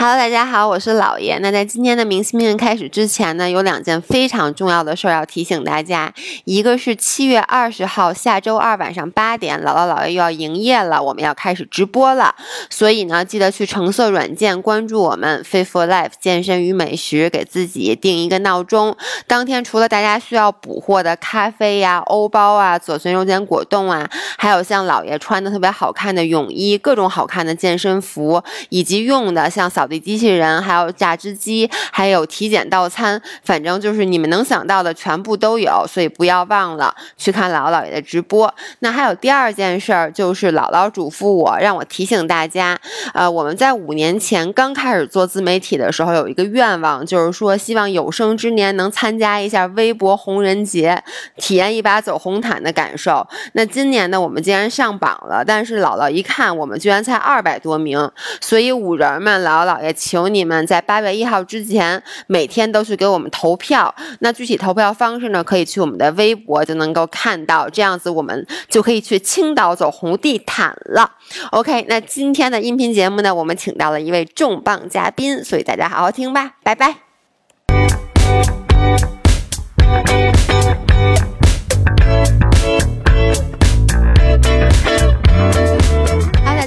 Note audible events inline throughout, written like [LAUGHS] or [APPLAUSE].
Hello，大家好，我是老爷。那在今天的明星命运开始之前呢，有两件非常重要的事儿要提醒大家。一个是七月二十号下周二晚上八点，姥姥姥爷又要营业了，我们要开始直播了。所以呢，记得去橙色软件关注我们 Fit for Life 健身与美食，给自己定一个闹钟。当天除了大家需要补货的咖啡呀、欧包啊、左旋肉碱果冻啊，还有像老爷穿的特别好看的泳衣、各种好看的健身服，以及用的像扫。地机器人，还有榨汁机，还有体检到餐，反正就是你们能想到的全部都有，所以不要忘了去看姥姥姥爷的直播。那还有第二件事儿，就是姥姥嘱咐我，让我提醒大家，呃，我们在五年前刚开始做自媒体的时候，有一个愿望，就是说希望有生之年能参加一下微博红人节，体验一把走红毯的感受。那今年呢，我们竟然上榜了，但是姥姥一看，我们居然才二百多名，所以五人们，姥姥。也求你们在八月一号之前，每天都去给我们投票。那具体投票方式呢？可以去我们的微博就能够看到。这样子，我们就可以去青岛走红地毯了。OK，那今天的音频节目呢，我们请到了一位重磅嘉宾，所以大家好好听吧，拜拜。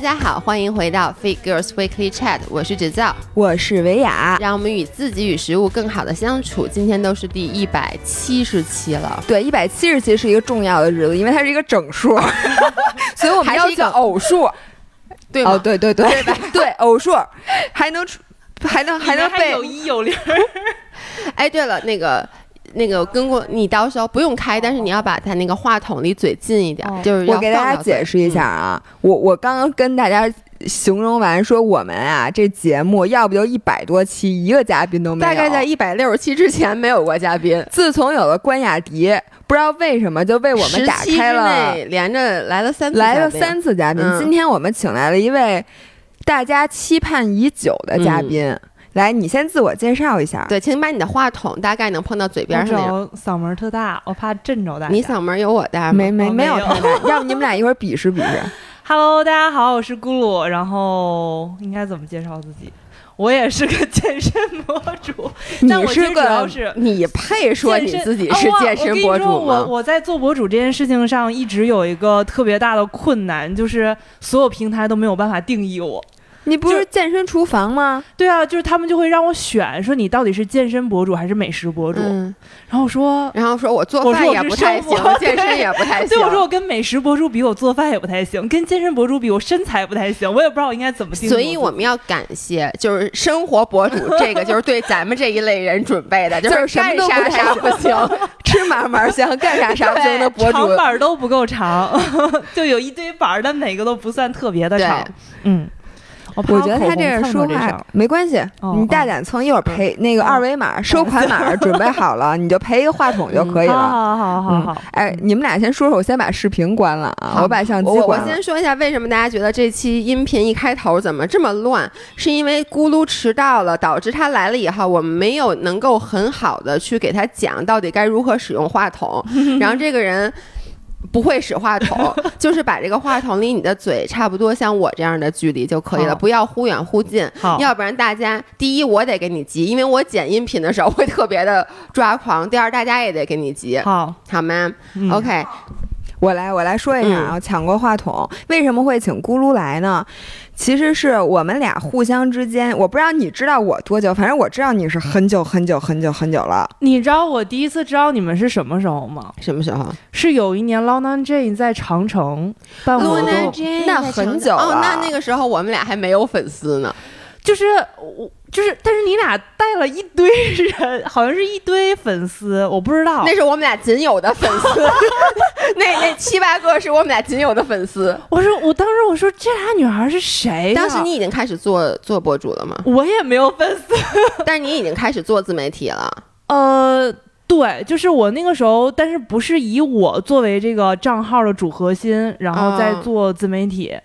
家好，欢迎回到 Fit Girls Weekly Chat，我是芷造，我是维雅，让我们与自己与食物更好的相处。今天都是第一百七十期了，对，一百七十期是一个重要的日子，因为它是一个整数，[LAUGHS] 所以我们要一个偶数，对哦，对对对，对对 [LAUGHS] 偶数。还能出还能还能背。有一有零。哎，对了，那个。那个跟过你到时候不用开，但是你要把它那个话筒离嘴近一点，就是我给大家解释一下啊，我我刚刚跟大家形容完说我们啊这节目要不就一百多期一个嘉宾都没有，大概在一百六十期之前没有过嘉宾，自从有了关雅迪，不知道为什么就为我们打开了，连着来了三来了三次嘉宾，今天我们请来了一位大家期盼已久的嘉宾。来，你先自我介绍一下。对，请把你的话筒大概能碰到嘴边上我嗓门特大，我怕震着大家。你嗓门有我大吗？没没没有太大。[LAUGHS] 要不你们俩一会儿比试比试。Hello，大家好，我是咕噜。然后应该怎么介绍自己？我也是个健身博主。你是个？你配说你自己是健身博主吗？我我在做博主这件事情上一直有一个特别大的困难，就是所有平台都没有办法定义我。你不是健身厨房吗？对啊，就是他们就会让我选，说你到底是健身博主还是美食博主。然后我说，然后说我做饭也不太行，健身也不太行。对，我说我跟美食博主比，我做饭也不太行；跟健身博主比，我身材不太行。我也不知道我应该怎么定。所以我们要感谢，就是生活博主这个，就是对咱们这一类人准备的，[LAUGHS] 就是干啥啥不行，吃嘛嘛香，干啥啥不行的博主，长板都不够长，[LAUGHS] 就有一堆板，但每个都不算特别的长。嗯。我觉得他这说话没关系，你大胆蹭，一会儿赔那个二维码收款码准备好了，你就赔一个话筒就可以了。好好好好，哎，你们俩先说说，我先把视频关了啊，我把相机关了。我先说一下为什么大家觉得这期音频一开头怎么这么乱，是因为咕噜迟到了，导致他来了以后，我们没有能够很好的去给他讲到底该如何使用话筒，[LAUGHS] 然后这个人。不会使话筒，[LAUGHS] 就是把这个话筒离你的嘴差不多像我这样的距离就可以了，不要忽远忽近。要不然大家第一我得给你急，因为我剪音频的时候会特别的抓狂；第二大家也得给你急，好，好吗？OK。我来，我来说一下啊，抢过话筒，为什么会请咕噜来呢？其实是我们俩互相之间，我不知道你知道我多久，反正我知道你是很久很久很久很久了。你知道我第一次知道你们是什么时候吗？什么时候？是有一年 Luna Jane 在长城办活动，那很久了。哦，那那个时候我们俩还没有粉丝呢，就是我。就是，但是你俩带了一堆人，好像是一堆粉丝，我不知道。那是我们俩仅有的粉丝，[LAUGHS] 那那七八个是我们俩仅有的粉丝。我说，我当时我说这俩女孩是谁？当时你已经开始做做博主了吗？我也没有粉丝，[LAUGHS] 但是你已经开始做自媒体了。呃，对，就是我那个时候，但是不是以我作为这个账号的主核心，然后再做自媒体。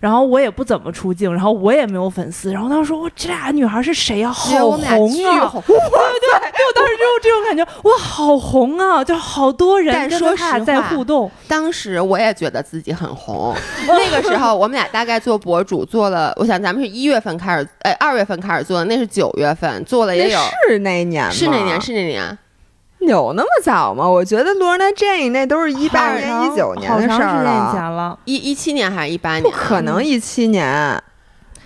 然后我也不怎么出镜，然后我也没有粉丝，然后他说：“我这俩女孩是谁呀？好红啊！”对对 [LAUGHS] 对，我当时就有这种感觉，哇，好红啊，就好多人但说实话在互动。当时我也觉得自己很红，那个时候我们俩大概做博主做了，我想咱们是一月份开始，哎，二月份开始做的，那是九月份做了也有，是那年是那年是那年。有那么早吗？我觉得 Lorna Jane 那都是一八年、一九年的事儿了。一一七年还是一八年？不可能一七年。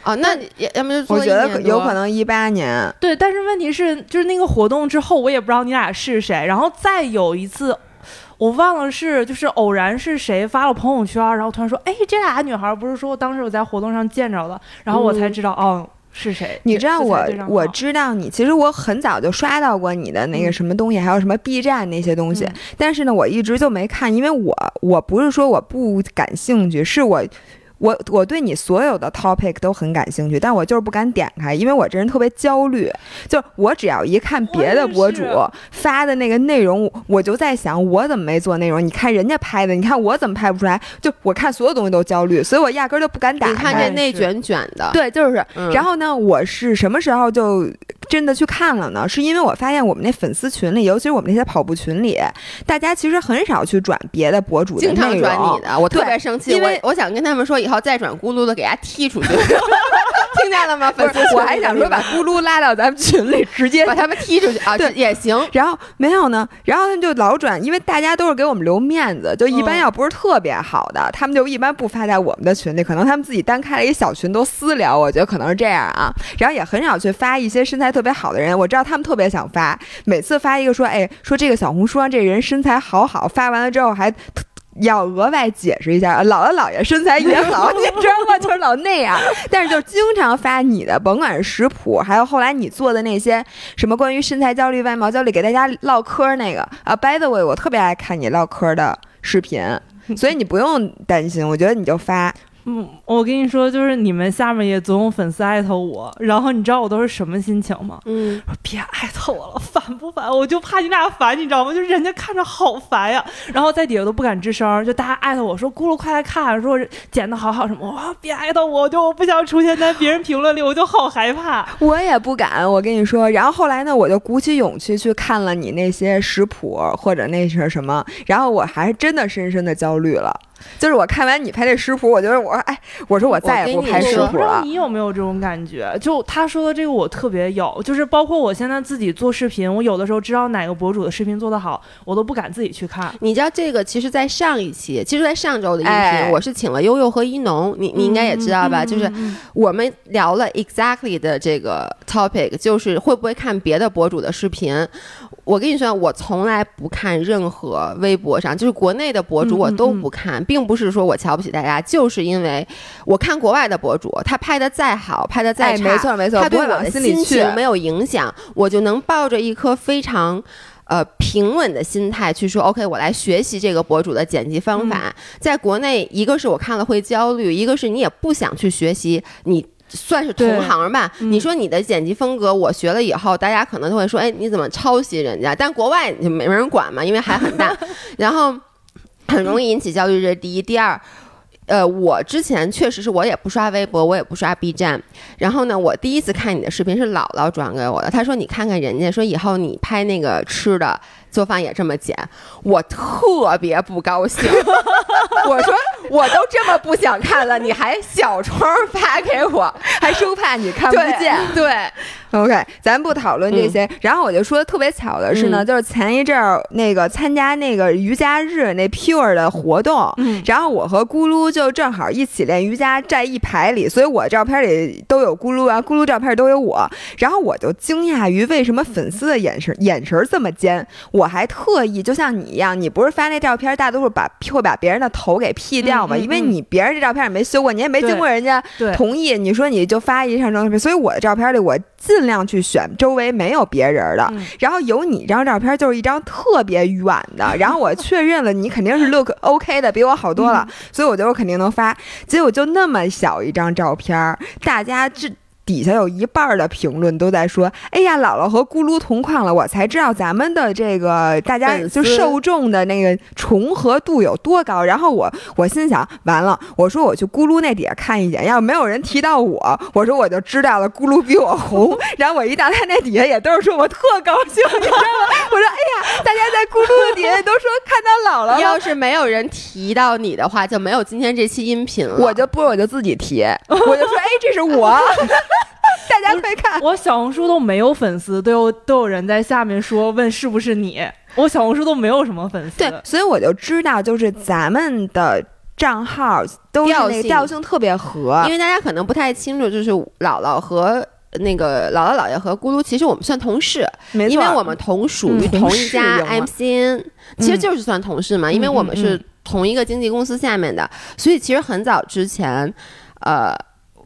哦，那要么就我觉得有可能一八年。对，但是问题是，就是那个活动之后，我也不知道你俩是谁。然后再有一次，我忘了是就是偶然是谁发了朋友圈，然后突然说：“哎，这俩女孩不是说当时我在活动上见着了。”然后我才知道哦。是谁？你知道我，我知道你。其实我很早就刷到过你的那个什么东西，还有什么 B 站那些东西。但是呢，我一直就没看，因为我我不是说我不感兴趣，是我。我我对你所有的 topic 都很感兴趣，但我就是不敢点开，因为我这人特别焦虑。就我只要一看别的博主发的那个内容，我就在想我怎么没做内容？你看人家拍的，你看我怎么拍不出来？就我看所有东西都焦虑，所以我压根儿就不敢打开。你看这内卷卷的，对，就是。然后呢，我是什么时候就真的去看了呢？是因为我发现我们那粉丝群里，尤其是我们那些跑步群里，大家其实很少去转别的博主的内容。经常转你的，我特别生气。因为我想跟他们说以。好，再转咕噜的给他踢出去，[LAUGHS] 听见了吗？粉丝，我还想说把咕噜拉到咱们群里，直接把他们踢出去啊！对，也行。然后没有呢，然后他们就老转，因为大家都是给我们留面子，就一般要不是特别好的，他们就一般不发在我们的群里，可能他们自己单开了一小群都私聊，我觉得可能是这样啊。然后也很少去发一些身材特别好的人，我知道他们特别想发，每次发一个说，哎，说这个小红书上这人身材好好，发完了之后还。要额外解释一下，姥姥姥爷身材也好，[LAUGHS] 你知道吗？就是老那样，但是就经常发你的，甭管是食谱，还有后来你做的那些什么关于身材焦虑、外貌焦虑，给大家唠嗑那个啊。By the way，我特别爱看你唠嗑的视频，所以你不用担心，我觉得你就发。嗯，我跟你说，就是你们下面也总有粉丝艾特我，然后你知道我都是什么心情吗？嗯，别艾特我了，烦不烦？我就怕你俩烦，你知道吗？就是人家看着好烦呀，然后在底下都不敢吱声，就大家艾特我说“咕噜快来看”，说剪的好好什么，哇，别艾特我，就我不想出现在别人评论里，我就好害怕。我也不敢，我跟你说。然后后来呢，我就鼓起勇气去看了你那些食谱或者那是什么，然后我还是真的深深的焦虑了。就是我看完你拍这食谱，我觉得我说，哎，我说我再也不拍食谱了。你有没有这种感觉？就他说的这个，我特别有。就是包括我现在自己做视频，我有的时候知道哪个博主的视频做得好，我都不敢自己去看。你知道这个？其实，在上一期，其实，在上周的音频，我是请了悠悠和一农，你你应该也知道吧？就是我们聊了 exactly 的这个 topic，就是会不会看别的博主的视频。我跟你说，我从来不看任何微博上，就是国内的博主，我都不看，并不是说我瞧不起大家，就是因为我看国外的博主，他拍的再好，拍的再差，没错没错，他对我的心情没有影响，我就能抱着一颗非常呃平稳的心态去说，OK，我来学习这个博主的剪辑方法。在国内，一个是我看了会焦虑，一个是你也不想去学习你。算是同行吧。你说你的剪辑风格，我学了以后，大家可能都会说，哎，你怎么抄袭人家？但国外就没人管嘛，因为还很大，[LAUGHS] 然后很容易引起焦虑。这是第一，第二，呃，我之前确实是我也不刷微博，我也不刷 B 站。然后呢，我第一次看你的视频是姥姥转给我的，她说你看看人家，说以后你拍那个吃的。做饭也这么简，我特别不高兴。[LAUGHS] 我说我都这么不想看了，你还小窗发给我，[LAUGHS] 还生怕你看不见。对，OK，咱不讨论这些。然后我就说特别巧的是呢，就是前一阵儿那个参加那个瑜伽日那 Pure 的活动，然后我和咕噜就正好一起练瑜伽，在一排里，所以我照片里都有咕噜啊，咕噜照片都有我。然后我就惊讶于为什么粉丝的眼神眼神这么尖。我还特意就像你一样，你不是发那照片，大多数把会把别人的头给 P 掉吗？因为你别人这照片也没修过，你也没经过人家同意，你说你就发一张照片，所以我的照片里我尽量去选周围没有别人的，然后有你这张照片就是一张特别远的，[LAUGHS] 然后我确认了你肯定是 look [LAUGHS] OK 的，比我好多了，所以我觉得我肯定能发。结果就那么小一张照片，大家这。底下有一半的评论都在说：“哎呀，姥姥和咕噜同框了，我才知道咱们的这个大家就受众的那个重合度有多高。”然后我我心想，完了，我说我去咕噜那底下看一眼，要没有人提到我，我说我就知道了，咕噜比我红。[LAUGHS] 然后我一到他那底下，也都是说我特高兴，你知道吗？我说：“哎呀，大家在咕噜的底下都说看到姥姥了。”要是没有人提到你的话，就没有今天这期音频了。我就不，我就自己提，我就说：“哎，这是我。” [LAUGHS] 大家快看，我小红书都没有粉丝，都有都有人在下面说问是不是你。我小红书都没有什么粉丝，对，所以我就知道，就是咱们的账号都是那调性特别合。因为大家可能不太清楚，就是姥姥和那个姥姥姥爷和咕噜，其实我们算同事，没因为我们同属于同一家 MCN，其实就是算同事嘛，因为我们是同一个经纪公司下面的，所以其实很早之前，呃。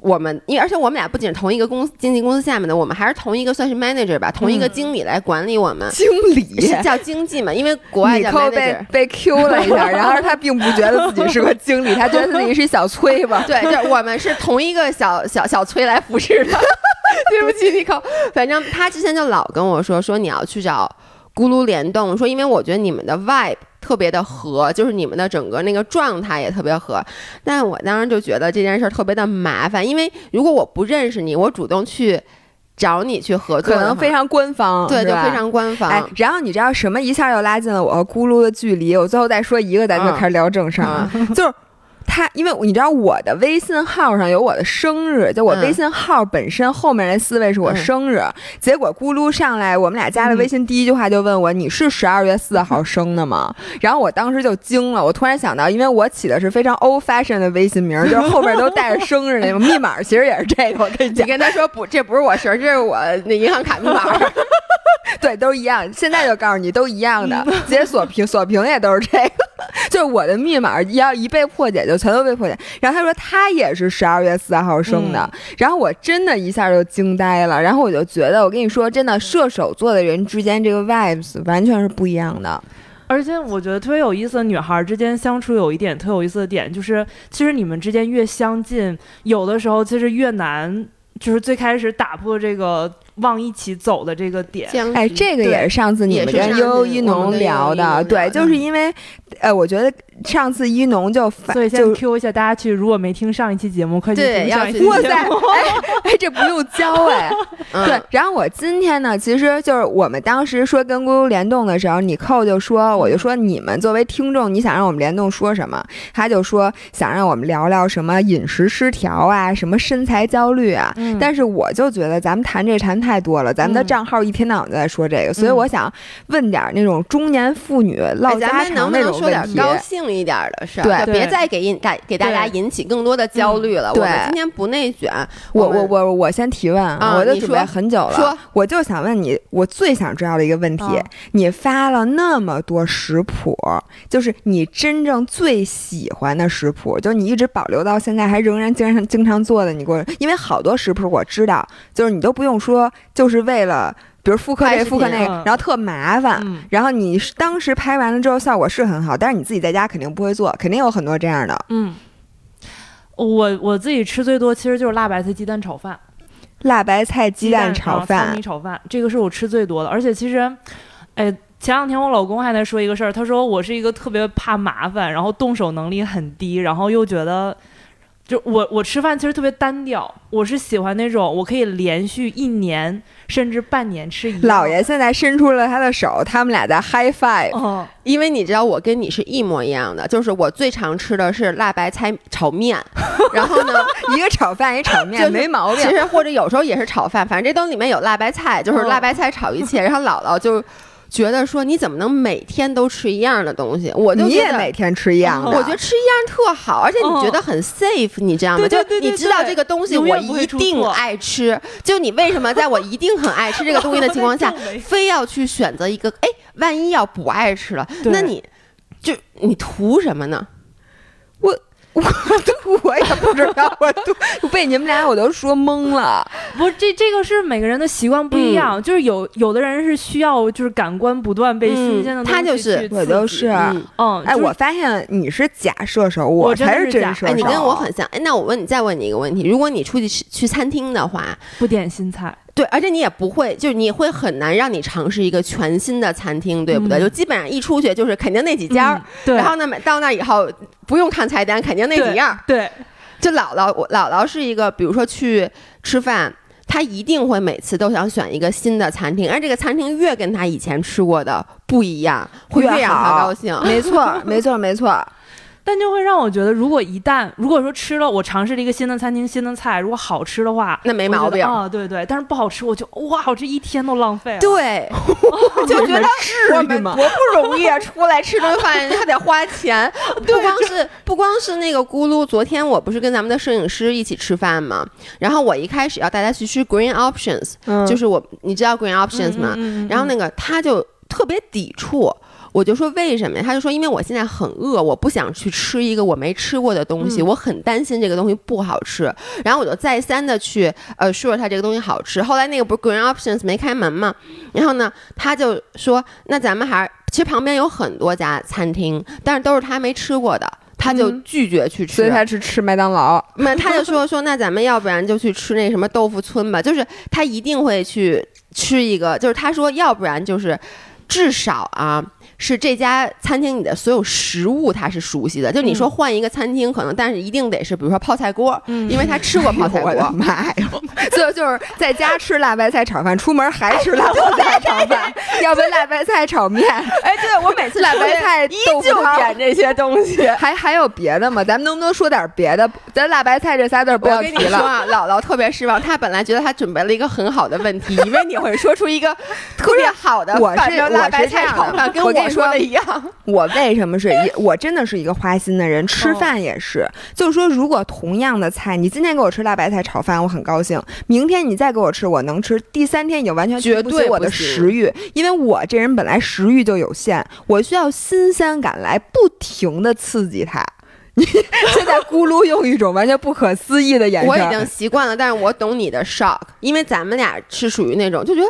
我们，因为而且我们俩不仅是同一个公司经纪公司下面的，我们还是同一个算是 manager 吧，同一个经理来管理我们。经理是叫经济嘛？因为国外叫 manager。被被 Q 了一下，然后他并不觉得自己是个经理，[LAUGHS] 他觉得自己是小崔吧？对，就我们是同一个小小小崔来服侍的。[LAUGHS] 对不起，你扣。反正他之前就老跟我说，说你要去找咕噜联动，说因为我觉得你们的 vibe。特别的合，就是你们的整个那个状态也特别合，但我当时就觉得这件事儿特别的麻烦，因为如果我不认识你，我主动去找你去合作，可能非常官方，对，就非常官方。哎，然后你知道什么一下又拉近了我和咕噜的距离？我最后再说一个，咱就开始聊正事儿，[LAUGHS] 就是。他，因为你知道我的微信号上有我的生日，就我微信号本身后面那四位是我生日。结果咕噜上来，我们俩加了微信，第一句话就问我：“你是十二月四号生的吗？”然后我当时就惊了，我突然想到，因为我起的是非常 old fashion 的微信名，就是后边都带着生日那种密码，其实也是这个。我跟你讲，你跟他说不，这不是我生日，这是我那银行卡密码。[LAUGHS] [LAUGHS] 对，都一样。现在就告诉你，都一样的。[LAUGHS] 解锁屏锁屏也都是这个，[LAUGHS] 就是我的密码要一被破解，就全都被破解。然后他说他也是十二月四号生的，然后我真的一下就惊呆了。然后我就觉得，我跟你说，真的射手座的人之间这个 vibes 完全是不一样的。而且我觉得特别有意思的女孩之间相处有一点特有意思的点，就是其实你们之间越相近，有的时候其实越难，就是最开始打破这个。往一起走的这个点，哎，这个也是上次你们跟悠悠一农聊的，对，就是因为，呃，我觉得。上次一农就所以先 Q 一下大家去，如果没听上一期节目，快去听上一期节目。哇塞，[LAUGHS] 哎，这不用教哎。对，然后我今天呢，其实就是我们当时说跟咕噜联动的时候，你扣就说，我就说你们作为听众，你想让我们联动说什么？他就说想让我们聊聊什么饮食失调啊，什么身材焦虑啊。但是我就觉得咱们谈这谈太多了，咱们的账号一天到晚都在说这个，所以我想问点那种中年妇女唠家常那种问题。一点的事，对，别再给引大给大家引起更多的焦虑了。我们今天不内卷，我我我我先提问啊，我就准备很久了，说我就想问你，我最想知道的一个问题，你发了那么多食谱，就是你真正最喜欢的食谱，就是你一直保留到现在还仍然经常经常做的，你给我，因为好多食谱我知道，就是你都不用说，就是为了。比如复刻这复刻那个，然后特麻烦。然后你当时拍完了之后效果是很好，但是你自己在家肯定不会做，肯定有很多这样的。嗯，我我自己吃最多其实就是辣白菜鸡蛋炒饭，辣白菜鸡蛋炒饭、糙米炒饭，这个是我吃最多的。而且其实，哎，前两天我老公还在说一个事儿，他说我是一个特别怕麻烦，然后动手能力很低，然后又觉得。就我我吃饭其实特别单调，我是喜欢那种我可以连续一年甚至半年吃一。老爷现在伸出了他的手，他们俩在 high five。因为你知道我跟你是一模一样的，就是我最常吃的是辣白菜炒面，[LAUGHS] 然后呢 [LAUGHS] 一个炒饭一炒面没毛病。其实或者有时候也是炒饭，反正这都里面有辣白菜，就是辣白菜炒一切。然后姥姥就。觉得说你怎么能每天都吃一样的东西？我就你也每天吃一样的，我觉得吃一样特好，而且你觉得很 safe，你知道吗？就你知道这个东西我一定爱吃，就你为什么在我一定很爱吃这个东西的情况下，[LAUGHS] 非要去选择一个？哎，万一要不爱吃了，那你就你图什么呢？我我我也不知道，我都 [LAUGHS] 被你们俩我都说懵了。不，这这个是每个人的习惯不一样，就是有有的人是需要就是感官不断被新鲜的东西他就是我都是，嗯，哎，我发现你是假射手，我才是真射手。哎，你跟我很像。哎，那我问你，再问你一个问题：如果你出去去去餐厅的话，不点新菜，对，而且你也不会，就是你会很难让你尝试一个全新的餐厅，对不对？就基本上一出去就是肯定那几家，对。然后呢，到那以后不用看菜单，肯定那几样，对。就姥姥，我姥姥是一个，比如说去吃饭，她一定会每次都想选一个新的餐厅，而这个餐厅越跟她以前吃过的不一样，会越让她高兴。没 [LAUGHS] 错，没错，没错。但就会让我觉得，如果一旦如果说吃了，我尝试了一个新的餐厅、新的菜，如果好吃的话，那没毛病啊，对对。但是不好吃，我就哇，我这一天都浪费了。对，[LAUGHS] 就觉得我们多不容易啊，出来吃顿饭还得花钱。[LAUGHS] 不光是不光是那个咕噜，昨天我不是跟咱们的摄影师一起吃饭嘛？然后我一开始要带他去吃 Green Options，就是我你知道 Green Options 吗？然后那个他就特别抵触。我就说为什么呀？他就说因为我现在很饿，我不想去吃一个我没吃过的东西，我很担心这个东西不好吃。然后我就再三的去呃说他这个东西好吃。后来那个不是 Green Options 没开门嘛？然后呢，他就说那咱们还是其实旁边有很多家餐厅，但是都是他没吃过的，他就拒绝去吃。所以他去吃麦当劳。[LAUGHS] 那他就说说那咱们要不然就去吃那什么豆腐村吧，就是他一定会去吃一个，就是他说要不然就是至少啊。是这家餐厅里的所有食物，他是熟悉的。就你说换一个餐厅，可能但是一定得是，比如说泡菜锅，因为他吃过泡菜锅。[LAUGHS] 妈呀！[LAUGHS] 就就是在家吃辣白菜炒饭，出门还吃辣白菜炒饭，[LAUGHS] 要不辣白菜炒面。哎，对我每次辣白菜依旧点这些东西。还还有别的吗？咱们能不能说点别的？咱辣白菜这仨字不要提了。啊，姥姥特别失望，她本来觉得她准备了一个很好的问题，以为你会说出一个特别好的。我是辣白菜炒饭，跟我。说的一样，[LAUGHS] 我为什么是一？[LAUGHS] 我真的是一个花心的人，吃饭也是。就是说，如果同样的菜，你今天给我吃辣白菜炒饭，我很高兴；明天你再给我吃，我能吃；第三天已经完全绝对我的食欲，因为我这人本来食欲就有限，我需要新鲜感来不停的刺激它。[LAUGHS] 你现在咕噜用一种完全不可思议的眼神，我已经习惯了，但是我懂你的 shock，因为咱们俩是属于那种就觉得。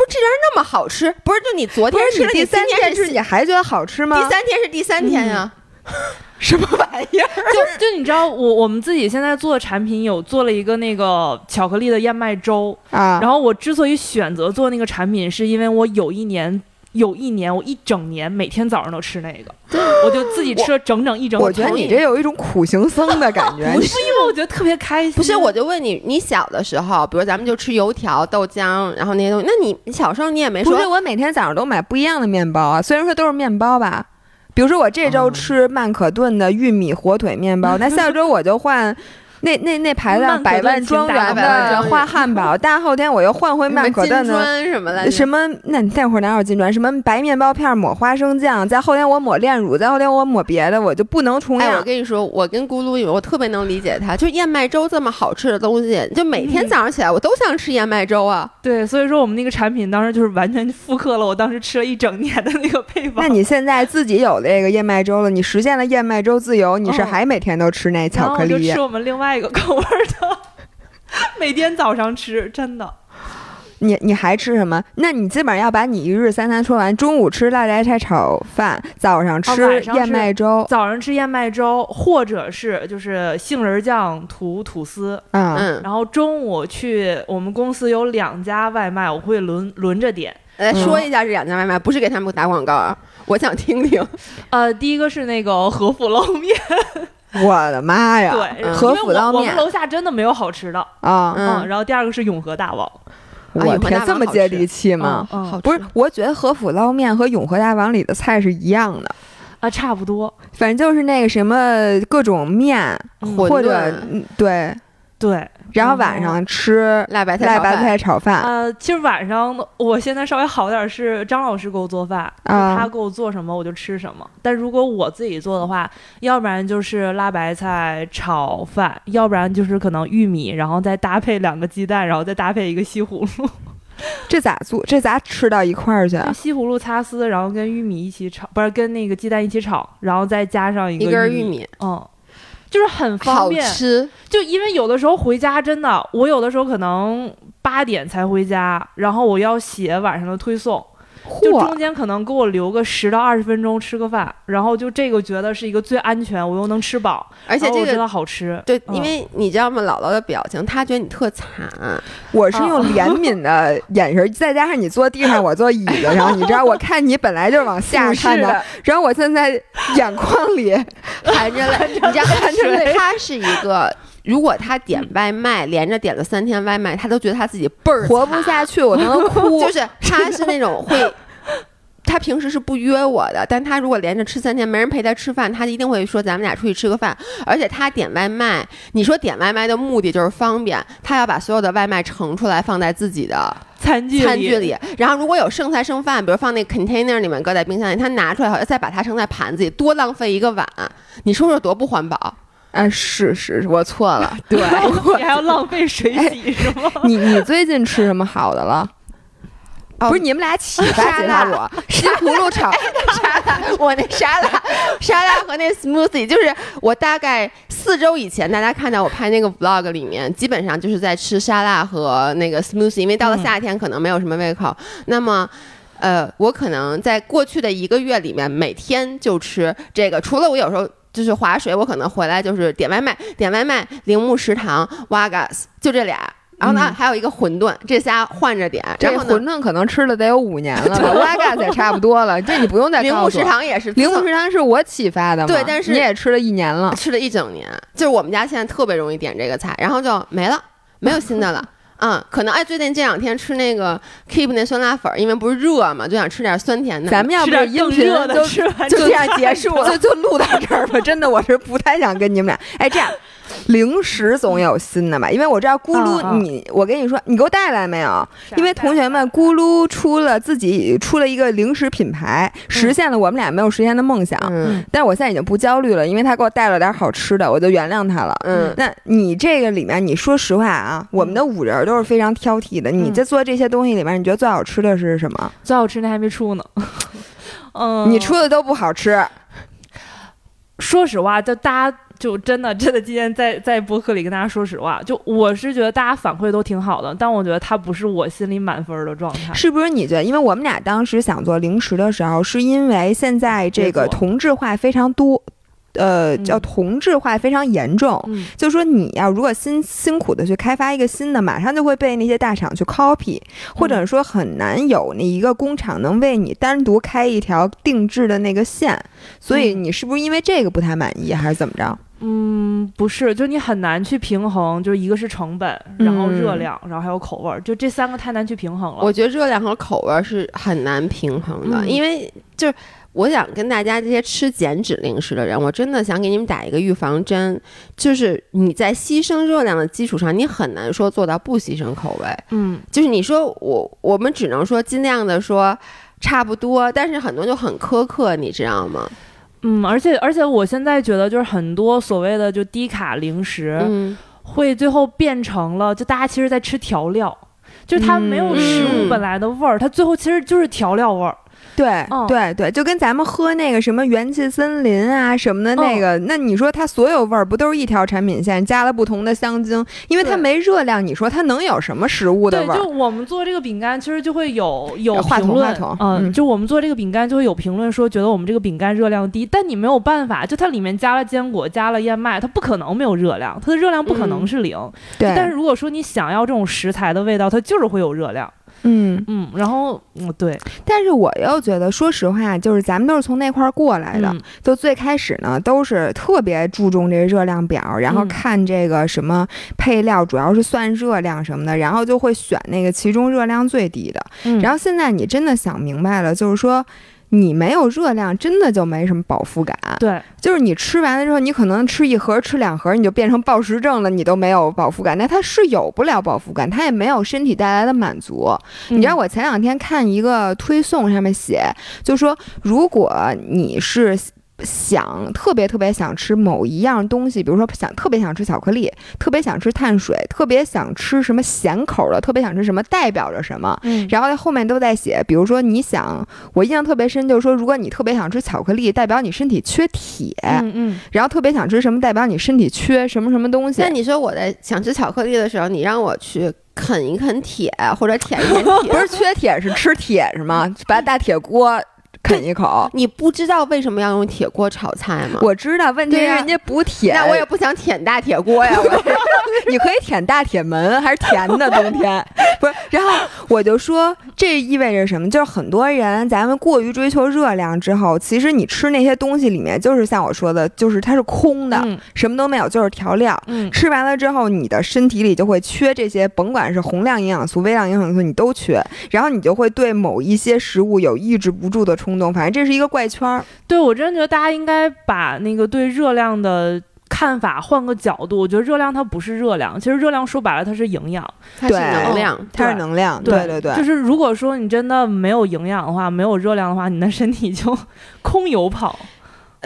不是这人那么好吃，不是就你昨天吃了，第三天吃你还觉得好吃吗？第三天是第三天呀，[LAUGHS] 什么玩意儿？就 [LAUGHS] 就你知道，我我们自己现在做的产品有做了一个那个巧克力的燕麦粥啊。然后我之所以选择做那个产品，是因为我有一年。有一年，我一整年每天早上都吃那个，我就自己吃了整整一整。我觉得你这有一种苦行僧的感觉，[LAUGHS] 不是因为我觉得特别开心。不是，我就问你，你小的时候，比如咱们就吃油条、豆浆，然后那些东西，那你你小时候你也没说？不是，我每天早上都买不一样的面包啊，虽然说都是面包吧。比如说我这周吃曼可顿的玉米火腿面包，[LAUGHS] 那下周我就换。那那那牌子百万庄园的花汉堡，大后天我又换回曼可顿的什么来？什么？那那会儿哪有金砖？什么白面包片抹花生酱？再后天我抹炼乳，再后天我抹别的，我就不能重样。哎，我跟你说，我跟咕噜，我特别能理解他，就燕麦粥这么好吃的东西，就每天早上起来我都想吃燕麦粥啊。对，所以说我们那个产品当时就是完全复刻了我当时吃了一整年的那个配方。那你现在自己有这个燕麦粥了，你实现了燕麦粥自由，你是还每天都吃那巧克力？就吃我们另外一个口味的，每天早上吃，真的。你你还吃什么？那你基本上要把你一日三餐说完。中午吃辣白菜炒饭，早上吃燕麦粥。早上吃燕麦粥，或者是就是杏仁酱涂吐司。嗯，然后中午去我们公司有两家外卖，我会轮轮着点。来说一下这两家外卖，不是给他们打广告啊，我想听听。呃，第一个是那个和府捞面。[LAUGHS] 我的妈呀！对，和府捞面，我们楼下真的没有好吃的啊。嗯，然后第二个是永和大王。我天，这么接地气吗？不是，我觉得和府捞面和永和大王里的菜是一样的啊，差不多。反正就是那个什么各种面，或者对对。然后晚上吃辣白菜辣白菜炒饭。呃，其实晚上我现在稍微好点，是张老师给我做饭，他给我做什么我就吃什么。但如果我自己做的话，要不然就是辣白菜炒饭，要不然就是可能玉米，然后再搭配两个鸡蛋，然后再搭配一个西葫芦。[LAUGHS] 这咋做？这咋吃到一块儿去？西葫芦擦丝，然后跟玉米一起炒，不是跟那个鸡蛋一起炒，然后再加上一根玉米。嗯。就是很方好便。吃，就因为有的时候回家真的，我有的时候可能八点才回家，然后我要写晚上的推送，就中，间可能给我留个十到二十分钟吃个饭，然后就这个觉得是一个最安全，我又能吃饱，而且这个然后我知道好吃。对，嗯因为你知道吗？姥姥的表情，她觉得你特惨，我是用怜悯的眼神，再加上你坐地上，我坐椅子上，你知道，我看你本来就是往下看的，[LAUGHS] 的然后我现在眼眶里 [LAUGHS] 含着泪，你知道，含着泪。她是一个，如果他点外卖，连着点了三天外卖，他都觉得他自己倍儿活不下去，我都能哭。[LAUGHS] 就是他是那种会。他平时是不约我的，但他如果连着吃三天没人陪他吃饭，他一定会说咱们俩出去吃个饭。而且他点外卖，你说点外卖的目的就是方便，他要把所有的外卖盛出来放在自己的餐具餐具里，然后如果有剩菜剩饭，比如放那 container 里面搁在冰箱里，他拿出来好像再把它盛在盘子里，多浪费一个碗，你说说多不环保？哎，是是，我错了。[LAUGHS] 对，[LAUGHS] 你还要浪费水洗是吗？[LAUGHS] 你你最近吃什么好的了？哦不是你们俩启发启发我，西葫芦炒沙拉，我那沙拉，沙拉和那 smoothie，就是我大概四周以前大家看到我拍那个 vlog 里面，基本上就是在吃沙拉和那个 smoothie，因为到了夏天可能没有什么胃口。那么，呃，我可能在过去的一个月里面，每天就吃这个，除了我有时候。就是划水，我可能回来就是点外卖，点外卖，铃木食堂、Wagas，就这俩。然后呢，嗯还有一个馄饨，这仨换着点。这馄饨可能吃了得有五年了吧，瓦嘎也差不多了，这你不用再铃木食。堂也是铃木食堂是我启发的嘛？对但是你也吃了一年了。吃了一整年，就是我们家现在特别容易点这个菜，然后就没了，没有新的了。嗯，可能哎，最近这两天吃那个 Keep 那酸辣粉儿，因为不是热嘛，就想吃点酸甜的。咱们要不吃是音频点更热的就吃完就这样结束了 [LAUGHS] 就就录到这儿吧。真的，我是不太想跟你们俩。哎，这样零食总有新的吧？因为我知道咕噜，你我跟你说，你给我带来没有？因为同学们，咕噜出了自己出了一个零食品牌，实现了我们俩没有实现的梦想。嗯但我现在已经不焦虑了，因为他给我带了点好吃的，我就原谅他了。嗯，那你这个里面，你说实话啊，我们的五人都是非常挑剔的。你在做这些东西里面，你觉得最好吃的是什么？最好吃的还没出呢。[LAUGHS] 嗯，你出的都不好吃。说实话，就大家就真的真的今天在在播客里跟大家说实话，就我是觉得大家反馈都挺好的，但我觉得它不是我心里满分的状态。是不是你觉得？因为我们俩当时想做零食的时候，是因为现在这个同质化非常多，呃，嗯叫同质化非常严重。嗯，就说你要如果辛辛苦的去开发一个新的，马上就会被那些大厂去 copy，或者说很难有那一个工厂能为你单独开一条定制的那个线。所以嗯你是不是因为这个不太满意，还是怎么着？嗯，不是，就你很难去平衡，就是一个是成本，然后热嗯量，然后还有口味儿，就这三个太难去平衡了。我觉得热量和口味儿是很难平衡的，嗯因为就是我想跟大家这些吃减脂零食的人，我真的想给你们打一个预防针，就是你在牺牲热量的基础上，你很难说做到不牺牲口味。嗯，就是你说我我们只能说尽量的说差不多，但是很多就很苛刻，你知道吗？嗯，而且而且我现在觉得就是很多所谓的就低卡零食，嗯，会最后变成了就大家其实在吃调料，就是它没有食物嗯。本来的味儿，它最后其实就是调料味儿。对、嗯对对，就跟咱们喝那个什么元气森林啊什么的那个，那你说它所有味儿不都是一条产品线，加了不同的香精，因为它没热量，你说它能有什么食物的对，味儿？就我们做这个饼干，其实就会有有话筒评论话筒嗯，嗯就我们做这个饼干就会有评论说，觉得我们这个饼干热量低，但你没有办法，就它里面加了坚果，加了燕麦，它不可能没有热量，它的热量不可能嗯是零。对，但是如果说你想要这种食材的味道，它就是会有热量。嗯，嗯，然后嗯，对，但是我又觉得，说实话，就是咱们都是从那块儿过来的，嗯就最开始呢，都是特别注重这个热量表，然后嗯看这个什么配料，主要是算热量什么的，然后就会选那个其中热量最低的。嗯，然后现在你真的想明白了，就是说。你没有热量，真的就没什么饱腹感。对，就是你吃完了之后，你可能吃一盒、吃两盒，你就变成暴食症了，你都没有饱腹感。那它是有不了饱腹感，它也没有身体带来的满足。你知道嗯我前两天看一个推送，上面写，就说如果你是想特别特别想吃某一样东西，比如说想特别想吃巧克力，特别想吃碳水，特别想吃什么咸口的，特别想吃什么，代表着什么？嗯然后在后面都在写，比如说你想，我印象特别深，就是说如果你特别想吃巧克力，代表你身体缺铁，嗯嗯，然后特别想吃什么，代表你身体缺什么什么东西那。你说我在想吃巧克力的时候，你让我去啃一啃铁，或者舔一舔 [LAUGHS] 铁，不是缺铁是吃铁是吗？把大铁锅啃一口。你不知道为什么要用铁锅炒菜吗？我知道，问题是人家补铁，那我也不想舔大铁锅呀，我 [LAUGHS] [LAUGHS] 你可以舔大铁门，还是甜的冬天，[LAUGHS] 不是？然后我就说，这意味着什么？就是很多人咱们过于追求热量之后，其实你吃那些东西里面，就是像我说的，就是它是空的，嗯什么都没有，就是调料。嗯吃完了之后，你的身体里就会缺这些，甭管是宏量营养素、微量营养素，你都缺，然后你就会对某一些食物有抑制不住的冲动。反正这是一个怪圈儿。对我真觉得大家应该把那个对热量的。看法换个角度，我觉得热量它不是热量，其实热量说白了它是营养。它是能量。它是能量，对对对，就是如果说你真的没有营养的话，没有热量的话，你的身体就 [LAUGHS] 空油跑。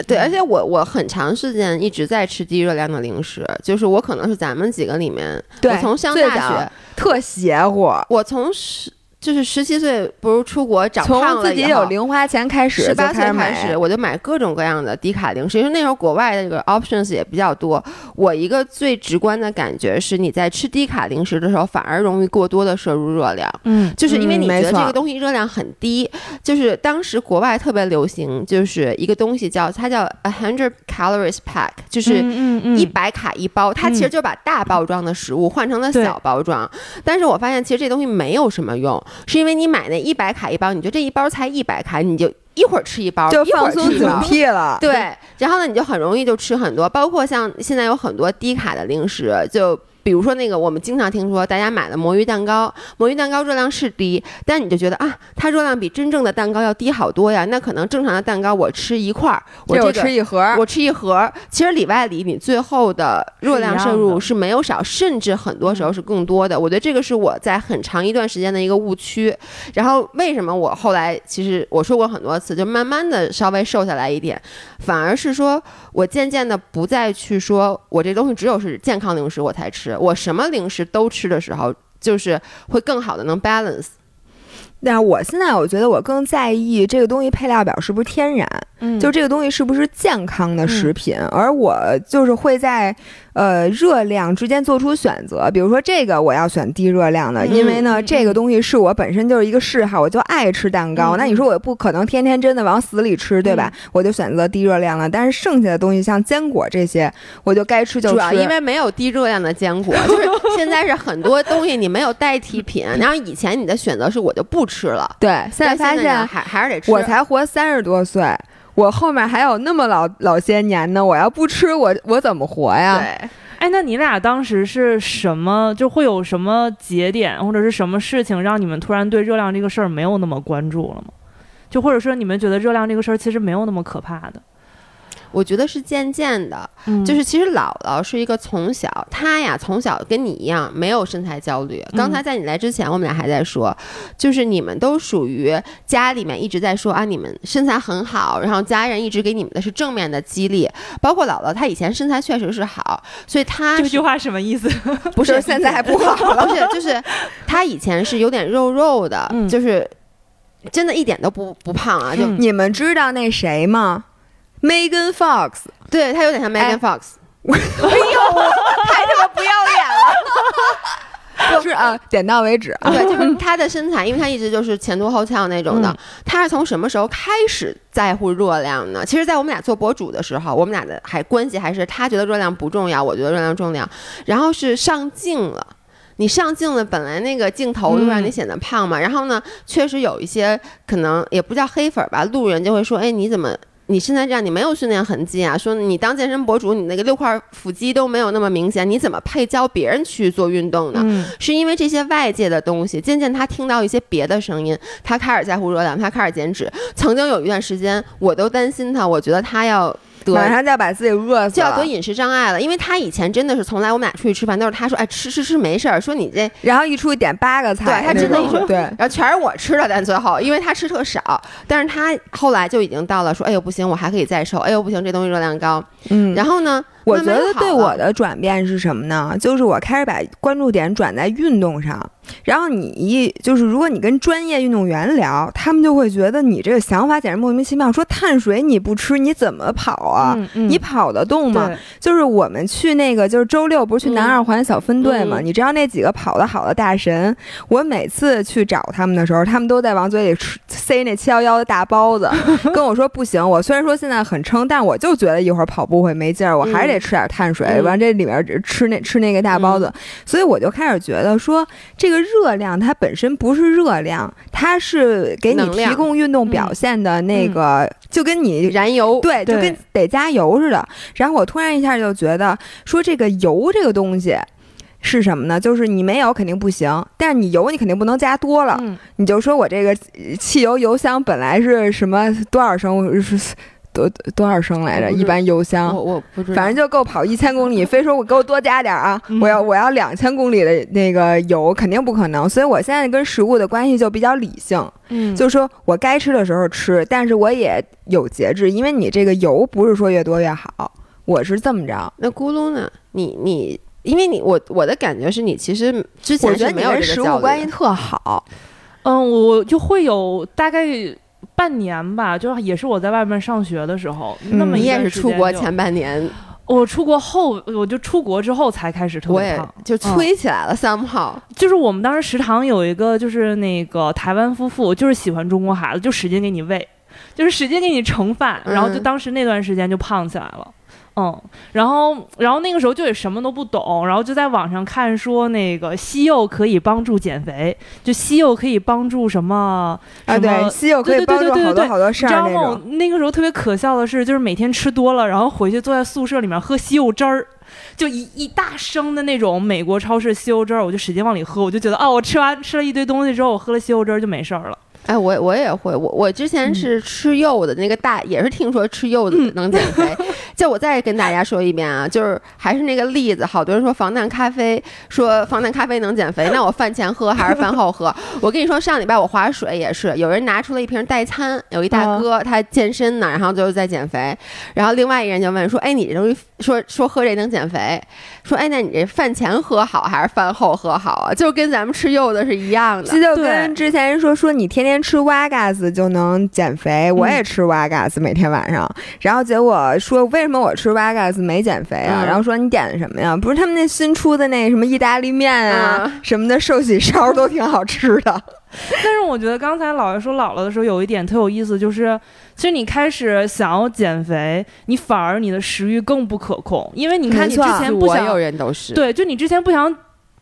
对，而且我我很长时间一直在吃低热量的零食，就是我可能是咱们几个里面，对我从上大学，特邪乎。我从十就是十七岁不如出国长胖从自己有零花钱开始，十八岁开始，我就买各种各样的低卡零食，因为那时候国外的这个 options 也比较多。我一个最直观的感觉是，你在吃低卡零食的时候，反而容易过多的摄入热量，嗯就是因为你觉得这个东西热量很低。就是当时国外特别流行，就是一个东西叫它叫 a hundred calories pack，就是一百卡一包，它其实就把大包装的食物换成了小包装。但是我发现其实这东西没有什么用，是因为你买那一百卡一包，你觉得这一包才一百卡，你就一会儿吃一包，就放松警。惕了。对，然后呢，你就很容易就吃很多，包括像现在有很多低卡的零食，就比如说那个我们经常听说大家买的魔芋蛋糕，魔芋蛋糕热量是低，但你就觉得啊，它热量比真正的蛋糕要低好多呀。那可能正常的蛋糕我吃一块儿，我这个吃一盒儿，我吃一盒儿，其实里外里你最后的热量摄入是没有少，甚至很多时候是更多的。我觉得这个是我在很长一段时间的一个误区。然后为什么我后来其实我说过很多次，就慢慢的稍微瘦下来一点，反而是说我渐渐的不再去说我这东西只有是健康零食我才吃，我什么零食都吃的时候，就是会更好的能 balance。但我现在我觉得我更在意这个东西配料表是不是天然，嗯就这个东西是不是健康的食品，而我就是会在呃热量之间做出选择，比如说这个我要选低热量的，嗯因为呢嗯这个东西是我本身就是一个嗜好，我就爱吃蛋糕，嗯那你说我不可能天天真的往死里吃，对吧？我就选择低热量了，但是剩下的东西像坚果这些，我就该吃就吃。主要因为没有低热量的坚果，[LAUGHS] 就是现在是很多东西你没有代替品，[LAUGHS] 然后以前你的选择是我就不吃了，对，现在发现还还是得吃。我才活三十多岁。我后面还有那么老老些年呢，我要不吃我我怎么活呀？对，哎，那你俩当时是什么？就会有什么节点或者是什么事情让你们突然对热量这个事儿没有那么关注了吗？就或者说你们觉得热量这个事儿其实没有那么可怕的？我觉得是渐渐的，嗯就是其实姥姥是一个从小，她呀从小跟你一样没有身材焦虑。刚才在你来之前，我们俩还在说，就是你们都属于家里面一直在说啊，你们身材很好，然后家人一直给你们的是正面的激励。包括姥姥，她以前身材确实是好，所以她这句话什么意思？[LAUGHS] 不是是现在还不好了。[LAUGHS] 不是，就是她以前是有点肉肉的，嗯就是真的一点都不不胖啊，就、嗯你们知道那谁吗？Megan Fox，对他有点像 Megan 哎 Fox。[LAUGHS] 哎呦，太他妈不要脸了！[LAUGHS] 是啊，点到为止啊。对，就是他的身材，因为他一直就是前凸后翘那种的。嗯她是从什么时候开始在乎热量呢？其实，在我们俩做博主的时候，我们俩的还关系还是他觉得热量不重要，我觉得热量重要。然后是上镜了。你上镜了，本来那个镜头就让你嗯显得胖嘛，然后呢，确实有一些可能也不叫黑粉儿吧，路人就会说，哎，你怎么你现在这样，你没有训练痕迹啊？说你当健身博主，你那个六块腹肌都没有那么明显，你怎么配教别人去做运动呢？嗯是因为这些外界的东西，渐渐他听到一些别的声音，他开始在乎热量，他开始减脂。曾经有一段时间，我都担心他，我觉得他要马上就要把自己饿死了。就要得饮食障碍了，因为他以前真的是从来我们俩出去吃饭都是他说，哎，吃吃吃没事儿，说你这，[LAUGHS] 然后一出去点八个菜，对他真的一说对，然后全是我吃的，但最后因为他吃特少，但是他后来就已经到了说，哎呦不行，我还可以再瘦，哎呦不行，这东西热量高，嗯。然后呢，我觉得对我的转变是什么呢？就是我开始把关注点转在运动上，然后你一就是如果你跟专业运动员聊，他们就会觉得你这个想法简直莫名其妙。说碳水你不吃，你怎么跑啊？嗯嗯你跑得动吗？就是我们去那个，就是周六不是去南嗯二环小分队吗？嗯你知道那几个跑得好的大神，我每次去找他们的时候，他们都在往嘴里吃塞那七幺幺的大包子，[LAUGHS] 跟我说不行。我虽然说现在很撑，但我就觉得一会儿跑步会没劲儿，我还是得吃点碳水。嗯完、这里面吃那吃那个大包子，所以我就开始觉得说，这个热量它本身不是热量，它是给你提供运动表现的那个，就跟你燃油，对，就跟得加油似的。然后我突然一下就觉得，说这个油这个东西是什么呢？就是你没有肯定不行，但是你油你肯定不能加多了。嗯你就说我这个呃汽油油箱本来是什么多少升是多多少升来着？一般油箱我。我不知道，反正就够跑一千公里，非说我给我多加点儿啊！嗯我要我要两千公里的那个油，肯定不可能。所以我现在跟食物的关系就比较理性，嗯，就是说我该吃的时候吃，但是我也有节制，因为你这个油不是说越多越好，我是这么着。那咕噜呢？你你。因为你我我的感觉是你其实之我觉得你前是没有跟食物这个焦虑的关系特好，嗯，我就会有大概半年吧，就是也是我在外面上学的时候，嗯那么你也是出国前半年，我出国后，我就出国之后才开始特别胖。就催起来了。somehow，就是我们当时食堂有一个，就是那个台湾夫妇，就是喜欢中国孩子，就使劲给你喂，就是使劲给你盛饭，然后就嗯当时那段时间就胖起来了。嗯，然后，然后那个时候就也什么都不懂，然后就在网上看说那个西柚可以帮助减肥，就西柚可以帮助什么啊，什么对，西柚可以对对帮助好多对对对好多事你知道吗？那个时候特别可笑的是，就是每天吃多了，然后回去坐在宿舍里面喝西柚汁儿，就一一大升的那种美国超市西柚汁儿，我就使劲往里喝，我就觉得哦，我吃完吃了一堆东西之后，我喝了西柚汁儿就没事儿了。哎，我我也会，我我之前嗯是吃柚子，那个大也是听说吃柚子能减肥。[LAUGHS] 就我再跟大家说一遍啊，就是还是那个例子，好多人说防弹咖啡，说防弹咖啡能减肥，那我饭前喝还是饭后喝？[LAUGHS] 我跟你说，上礼拜我划水也是，有人拿出了一瓶代餐，有一大哥他健身呢，然后就是在减肥，然后另外一个人就问说，哎，你这东西说说喝这能减肥，说哎，那你这饭前喝好还是饭后喝好啊？就跟咱们吃柚子是一样的这。就对跟之前人说说你天天吃瓦嘎斯就能减肥，我也吃瓦嘎斯每天晚上，然后结果说为什么我吃瓦嘎斯没减肥啊？嗯然后说你点的什么呀？不是他们那新出的那什么意大利面啊、嗯什么的寿喜烧都挺好吃的。[LAUGHS] 但是我觉得刚才姥爷说姥姥的时候有一点特有意思，就是其实你开始想要减肥，你反而你的食欲更不可控，因为你看你之前不想所有人都是。对，就你之前不想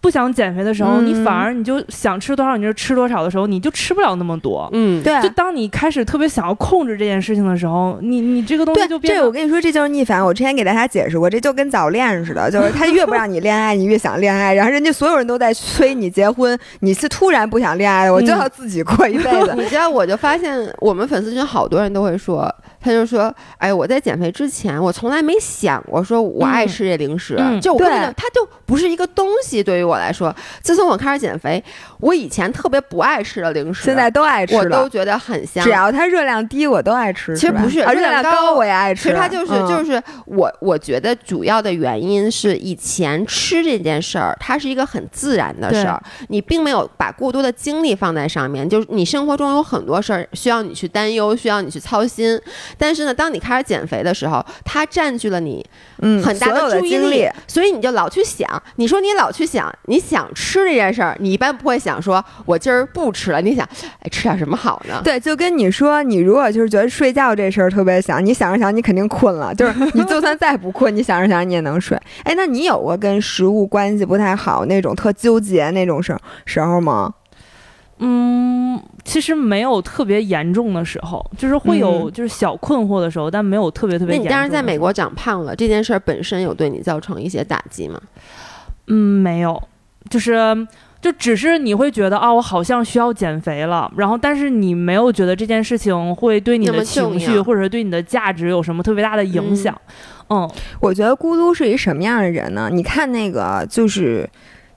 不想减肥的时候，嗯你反而你就想吃多少你就吃多少的时候，你就吃不了那么多。嗯，对就当你开始特别想要控制这件事情的时候，你你这个东西就，变得这我跟你说，这就是逆反。我之前给大家解释过，这就跟早恋似的，就是他越不让你恋爱，[LAUGHS] 你越想恋爱，然后人家所有人都在催你结婚，你是突然不想恋爱了，我就嗯要自己过一辈子。[LAUGHS] 你知道，我就发现我们粉丝群好多人都会说，他就说，哎，我在减肥之前，我从来没想过说我爱吃这零食，嗯就我根本对就它就不是一个东西。对于我来说，自从我开始减肥，我以前特别不爱吃的零食，现在都爱吃了，我都觉得很香只。要它热量低，我都爱吃。其实不是啊，热热量高高我也爱吃。其实它就是、嗯就是我我觉得主要的原因是以前吃这件事儿，它是一个很自然的事儿，你并没有把过多的精力放在上面。就是你生活中有很多事儿需要你去担忧，需要你去操心。但是呢，当你开始减肥的时候，它占据了你嗯很大的注意精力。所以你就老去想。你说你老去想，你想吃这件事儿，你一般不会想说我今儿不吃了，你想哎吃点什么好呢？对，就跟你说，你如果就是觉得睡觉这事儿特别想，你想着想，你肯定困了。就是你就算再不困，你想着想，你也能睡。哎，那你有过跟食物关系不太好那种特纠结那种时时候吗？嗯，其实没有特别严重的时候，就是会有就是小困惑的时候，但没有特别特别那你。当时在美国长胖了，这件事儿本身有对你造成一些打击吗？嗯，没有，就是就只是你会觉得啊，我好像需要减肥了，然后但是你没有觉得这件事情会对你的情绪或者是对你的价值有什么特别大的影响。嗯我觉得咕噜是一什么样的人呢？你看那个就是。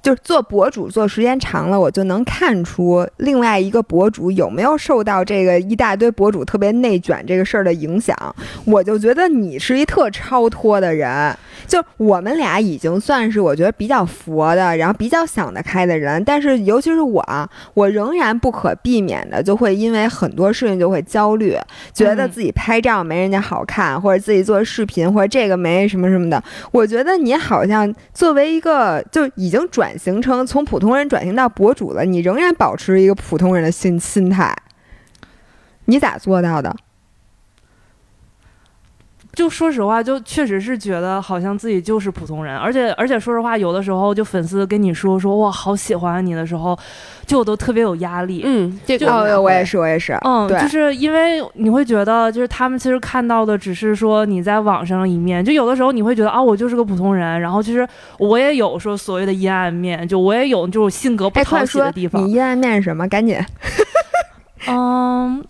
就是做博主做时间长了，我就能看出另外一个博主有没有受到这个一大堆博主特别内卷这个事儿的影响。我就觉得你是一特超脱的人，就我们俩已经算是我觉得比较佛的，然后比较想得开的人。但是尤其是我啊，我仍然不可避免的就会因为很多事情就会焦虑，觉得嗯自己拍照没人家好看，或者自己做视频或者这个没什么什么的。我觉得你好像作为一个就已经转型成从普通人转型到博主了，你仍然保持一个普通人的心心态。你咋做到的？就说实话，就确实是觉得好像自己就是普通人，而且而且说实话，有的时候就粉丝跟你说说哇好喜欢你的时候，就我都特别有压力。嗯，这个哦，我也是。我也是。嗯，就是因为你会觉得，就是他们其实看到的只是说你在网上一面，就有的时候你会觉得啊，我就是个普通人，然后其实我也有说所谓的阴暗面，就我也有就是性格不哎，讨喜的地方你。阴暗面是什么？赶紧。嗯，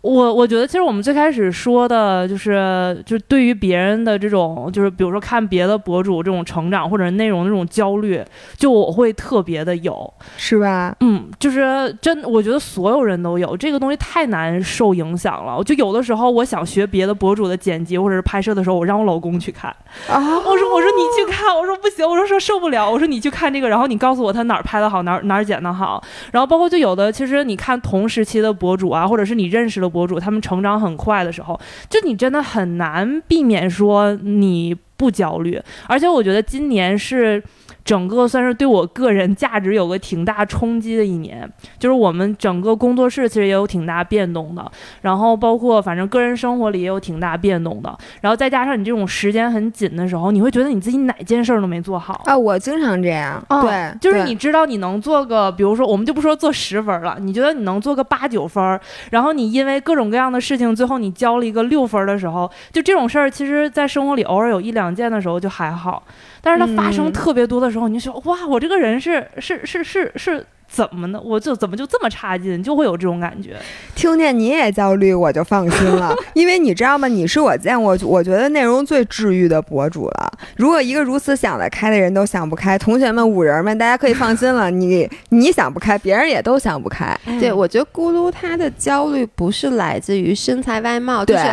我我觉得其实我们最开始说的就是，就是对于别人的这种，就是比如说看别的博主这种成长或者内容的这种焦虑，就我会特别的有。是吧？嗯，就是真，我觉得所有人都有这个东西太难受影响了。就有的时候我想学别的博主的剪辑或者是拍摄的时候，我让我老公去看，啊，我说我说你去看，我说不行，我说说受不了，我说你去看这个，然后你告诉我他哪儿拍的好，哪儿哪儿剪的好，然后包括就有的，其实你看同时期的博主啊，或者是你认识的博主，他们成长很快的时候，就你真的很难避免说你不焦虑，而且我觉得今年是。整个算是对我个人价值有个挺大冲击的一年，就是我们整个工作室其实也有挺大变动的，然后包括反正个人生活里也有挺大变动的，然后再加上你这种时间很紧的时候，你会觉得你自己哪件事儿都没做好。啊，我经常这样。哦对，就是你知道你能做个，比如说我们就不说做十分了，你觉得你能做个八九分儿，然后你因为各种各样的事情，最后你交了一个六分儿的时候，就这种事儿，其实在生活里偶尔有一两件的时候就还好，但是它发生嗯特别多的时候，你就说哇，我这个人是是是是是怎么呢？我就怎么就这么差劲，就会有这种感觉。听见你也焦虑，我就放心了，[LAUGHS] 因为你知道吗？你是我见过我觉得内容最治愈的博主了。如果一个如此想得开的人都想不开，同学们、五人们，大家可以放心了，你你想不开，别人也都想不开。对，我觉得咕噜他的焦虑不是来自于身材外貌，就对是，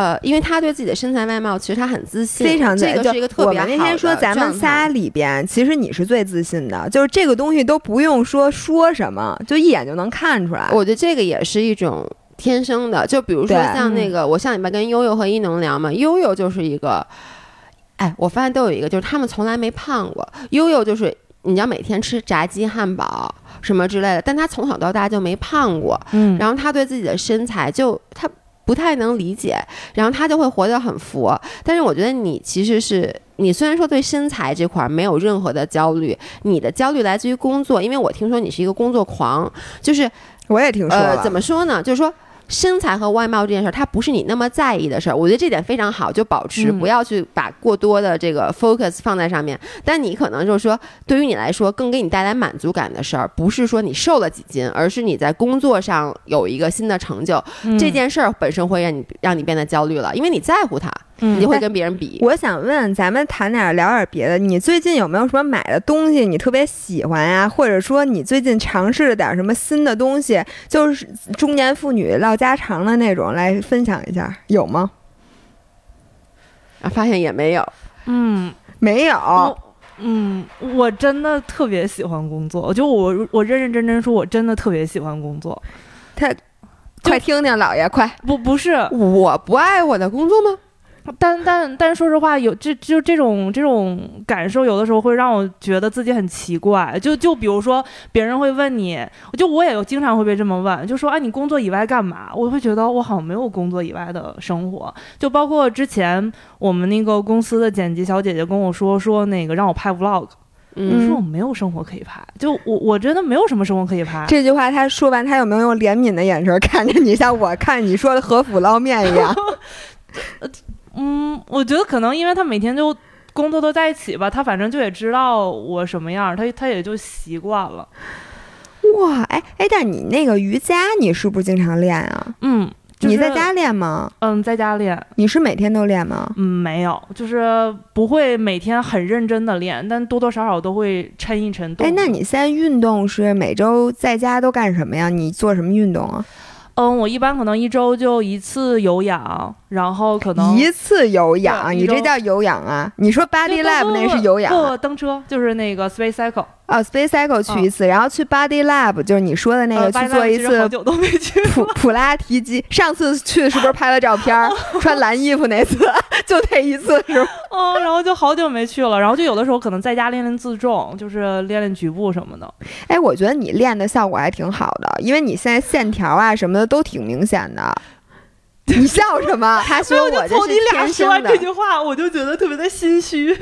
呃，因为他对自己的身材外貌其实他很自信，非常这个自就是一个特别好的我们那天说咱们仨里边，其实你是最自信的，就是这个东西都不用说说什么，就一眼就能看出来。我觉得这个也是一种天生的，就比如说像那个，我上礼拜跟悠悠和伊能聊嘛，悠悠就是一个，哎，我发现都有一个，就是他们从来没胖过。悠悠就是你知道每天吃炸鸡、汉堡什么之类的，但他从小到大就没胖过，嗯然后他对自己的身材就他不太能理解，然后他就会活得很佛。但是我觉得你其实是。你虽然说对身材这块儿没有任何的焦虑，你的焦虑来自于工作，因为我听说你是一个工作狂，就是我也听说了，呃，怎么说呢？就是说。身材和外貌这件事儿，它不是你那么在意的事儿，我觉得这点非常好，就保持嗯。不要去把过多的这个 focus 放在上面。但你可能就是说，对于你来说，更给你带来满足感的事儿，不是说你瘦了几斤，而是你在工作上有一个新的成就，嗯。这件事儿本身会让你让你变得焦虑了，因为你在乎它，嗯你就会跟别人比。我想问，咱们谈点儿聊点儿别的。你最近有没有什么买的东西你特别喜欢呀？或者说你最近尝试了点儿什么新的东西，就是中年妇女唠家常的那种，来分享一下，有吗？啊，发现也没有。嗯。没有。嗯，我真的特别喜欢工作，就我我认认真真说，我真的特别喜欢工作。快听听，老爷，快！不不是，我不爱我的工作吗？但但但说实话，有这就这种这种感受，有的时候会让我觉得自己很奇怪。就就比如说，别人会问你，就我也有经常会被这么问，就说啊，你工作以外干嘛？我会觉得我好像没有工作以外的生活。就包括之前我们那个公司的剪辑小姐姐跟我说说那个让我拍 vlog，我嗯，说我没有生活可以拍，就我我真的没有什么生活可以拍。这句话他说完，他有没有用怜悯的眼神看着你，像我看你说的和府捞面一样？[LAUGHS] 嗯，我觉得可能因为他每天就工作都在一起吧，他反正就也知道我什么样，他他也就习惯了。哇，哎哎，但你那个瑜伽，你是不是经常练啊？嗯，就是你在家练吗？嗯，在家练，你是每天都练吗？嗯，没有，就是不会每天很认真的练，但多多少少都会抻一抻动。哎，那你现在运动是每周在家都干什么呀？你做什么运动啊？嗯，我一般可能一周就一次有氧，然后可能一次有氧，你这叫有氧啊？你说 Body Lab 那是有氧不，蹬车就是那个 Space Cycle。哦，Space Cycle 去一次，然后去 Body Lab 就是你说的那个呃去做一次普普拉提肌。上次去是不是拍了照片儿，穿蓝衣服那次？就那一次是吧？[LAUGHS] 哦，然后就好久没去了，然后就有的时候可能在家练练自重，就是练练局部什么的。哎，我觉得你练的效果还挺好的，因为你现在线条啊什么的都挺明显的。你笑什么？[LAUGHS] 他说我这从你是俩说完天生的这，句话，我就觉得特别的心虚。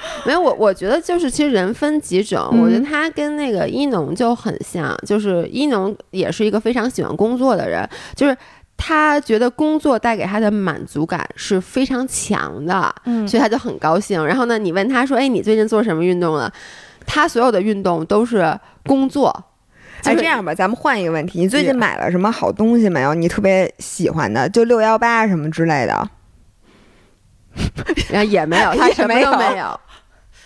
[LAUGHS] 没有我，我觉得就是其实人分几种，嗯我觉得他跟那个一农就很像，就是一农也是一个非常喜欢工作的人，就是他觉得工作带给他的满足感是非常强的，嗯所以他就很高兴。然后呢，你问他说：“哎，你最近做什么运动了？”他所有的运动都是工作。就哎，这样吧，咱们换一个问题，你最近买了什么好东西没有？你特别喜欢的，就六幺八什么之类的。[LAUGHS] 然后也没有，他 [LAUGHS] 什么都没有。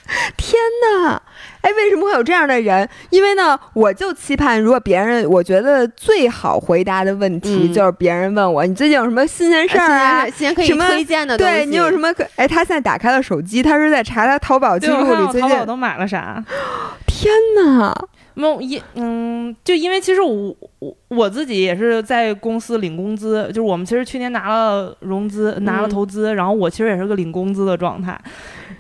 [LAUGHS] 天呐，哎，为什么会有这样的人？因为呢，我就期盼，如果别人，我觉得最好回答的问题、嗯就是别人问我，你最近有什么新鲜事儿啊？什么推荐的东西，对你有什么可？哎，他现在打开了手机，他是在查他淘宝记录里最近我淘宝。都买了啥？[GASPS] 天呐，没有一嗯，就因为其实我我我自己也是在公司领工资，就是我们其实去年拿了融资，拿了嗯投资，然后我其实也是个领工资的状态，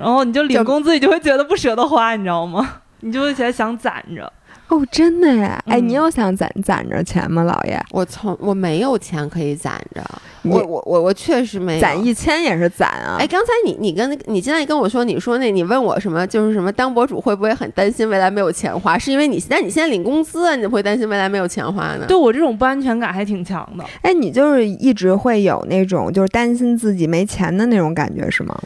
然后你就领工资，你就会觉得不舍得花，你知道吗？[LAUGHS] 你就会觉得想攒着。哦，真的呀！哎，嗯你有想攒攒着钱吗，老爷？我从我没有钱可以攒着，我我我我确实没攒一千也是攒啊！哎，刚才你你跟那个你现在跟我说，你说那你问我什么，就是什么当博主会不会很担心未来没有钱花？是因为你现在你现在领工资啊，你怎么会担心未来没有钱花呢？对我这种不安全感还挺强的。哎，你就是一直会有那种就是担心自己没钱的那种感觉是吗？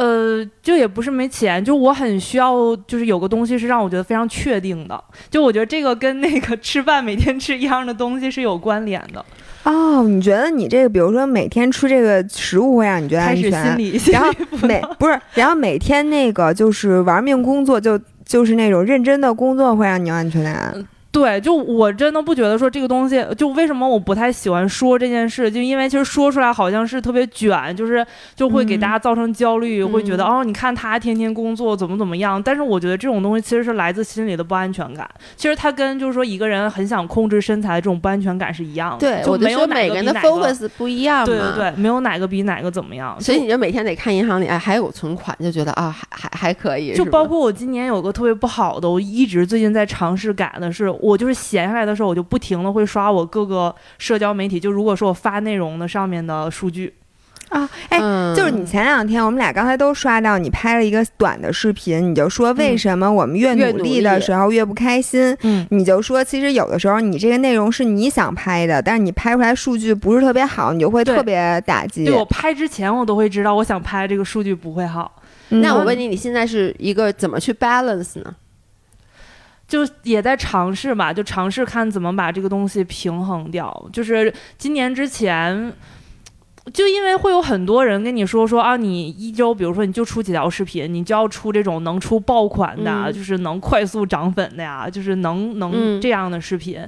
呃，就也不是没钱，就我很需要，就是有个东西是让我觉得非常确定的。就我觉得这个跟那个吃饭每天吃一样的东西是有关联的。哦，你觉得你这个，比如说每天吃这个食物会让你觉得安全，心理，然后心理不每不是，然后每天那个就是玩命工作，就就是那种认真的工作会让你有安全感。对，就我真的不觉得说这个东西，就为什么我不太喜欢说这件事，就因为其实说出来好像是特别卷，就是就会给嗯大家造成焦虑，会觉得嗯哦，你看他天天工作怎么怎么样。但是我觉得这种东西其实是来自心里的不安全感，其实它跟就是说一个人很想控制身材的这种不安全感是一样的。对，就我就说没有哪个每个人的 focus 不一样嘛。对对对，没有哪个比哪个怎么样。所以你就每天得看银行里哎还有存款，就觉得啊还还还可以，就包括我今年有个特别不好的，我一直最近在尝试改的是，我就是闲下来的时候，我就不停的会刷我各个社交媒体，就如果说我发内容的上面的数据，啊，哎，嗯就是你前两天我们俩刚才都刷到你拍了一个短的视频，你就说为嗯什么我们越努力力的时候越不开心？嗯，你就说，其实有的时候你这个内容是你想拍的，但是你拍出来数据不是特别好，你就会特别打击。对我拍之前我都会知道，我想拍这个数据不会好，嗯那我问你，你现在是一个怎么去 balance 呢？就也在尝试吧，就尝试看怎么把这个东西平衡掉。就是今年之前。就因为会有很多人跟你说说啊，你一周，比如说你就出几条视频，你就要出这种能出爆款的，嗯就是能快速涨粉的呀，就是能能嗯这样的视频。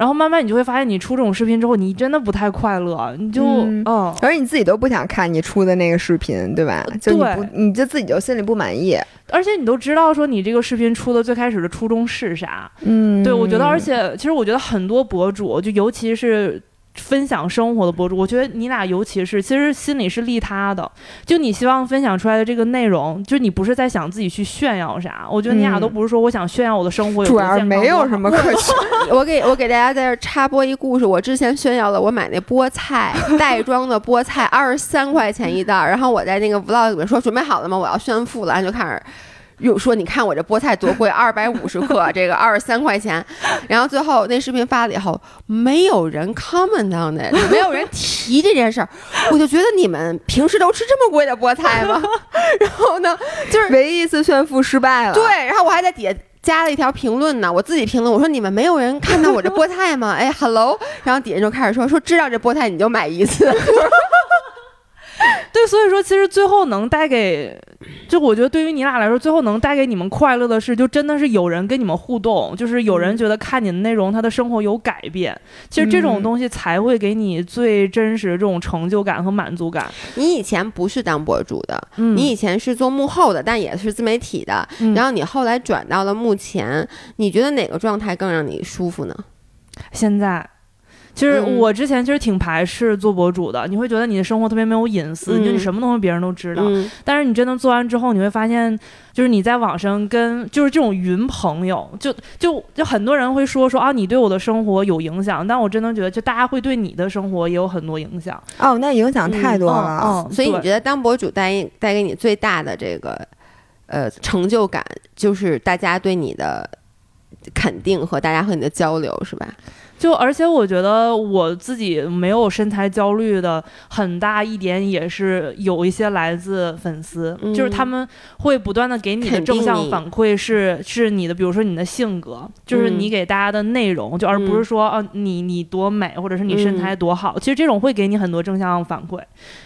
然后慢慢你就会发现，你出这种视频之后，你真的不太快乐，你就嗯。嗯。而你自己都不想看你出的那个视频，对吧？就你不，对你就自己就心里不满意。而且你都知道说你这个视频出的最开始的初衷是啥，嗯，对，我觉得，而且其实我觉得很多博主，就尤其是分享生活的博主，我觉得你俩尤其是其实心里是利他的，就你希望分享出来的这个内容，就你不是在想自己去炫耀啥，我觉得你俩嗯都不是说我想炫耀我的生活有主多健康要没有什么可 [LAUGHS] 炫。我给我给大家在这插播一故事。我之前炫耀了我买那菠菜袋装的菠菜，二十三块钱一袋儿。然后我在那个 vlog 里面说准备好了吗？我要炫富了，然后就开始又说你看我这菠菜多贵，二百五十克，这个二十三块钱。然后最后那视频发了以后，没有人 comment on it，没有人提这件事儿，我就觉得你们平时都吃这么贵的菠菜吗？[LAUGHS] 然后呢，就是唯一一次炫富失败了。对，然后我还在底下。加了一条评论呢，我自己评论，我说你们没有人看到我这菠菜吗？[LAUGHS] 哎，hello，然后底下就开始说说知道这菠菜你就买一次。[LAUGHS] [LAUGHS] 对，所以说其实最后能带给，就我觉得对于你俩来说，最后能带给你们快乐的是，就真的是有人跟你们互动，就是有人觉得看你的内容，他的生活有改变。其实这种东西才会给你最真实的这种成就感和满足感。你以前不是当博主的，你以前是做幕后的，但也是自媒体的，然后你后来转到了幕前，你觉得哪个状态更让你舒服呢？现在。其实我之前其实挺排斥做博主的，你会觉得你的生活特别没有隐私，就你什么东西别人都知道。但是你真的做完之后，你会发现，就是你在网上跟就是这种云朋友，就就就很多人会说说啊，你对我的生活有影响。但我真的觉得，就大家会对你的生活也有很多影响。哦，那影响太多了哦。所以你觉得当博主带带给你最大的这个呃成就感，就是大家对你的肯定和大家和你的交流，是吧？就而且我觉得我自己没有身材焦虑的很大一点也是有一些来自粉丝，就是他们会不断的给你的正向反馈是是你的，比如说你的性格，就是你给大家的内容，就而不是说啊你你多美或者是你身材多好，其实这种会给你很多正向反馈，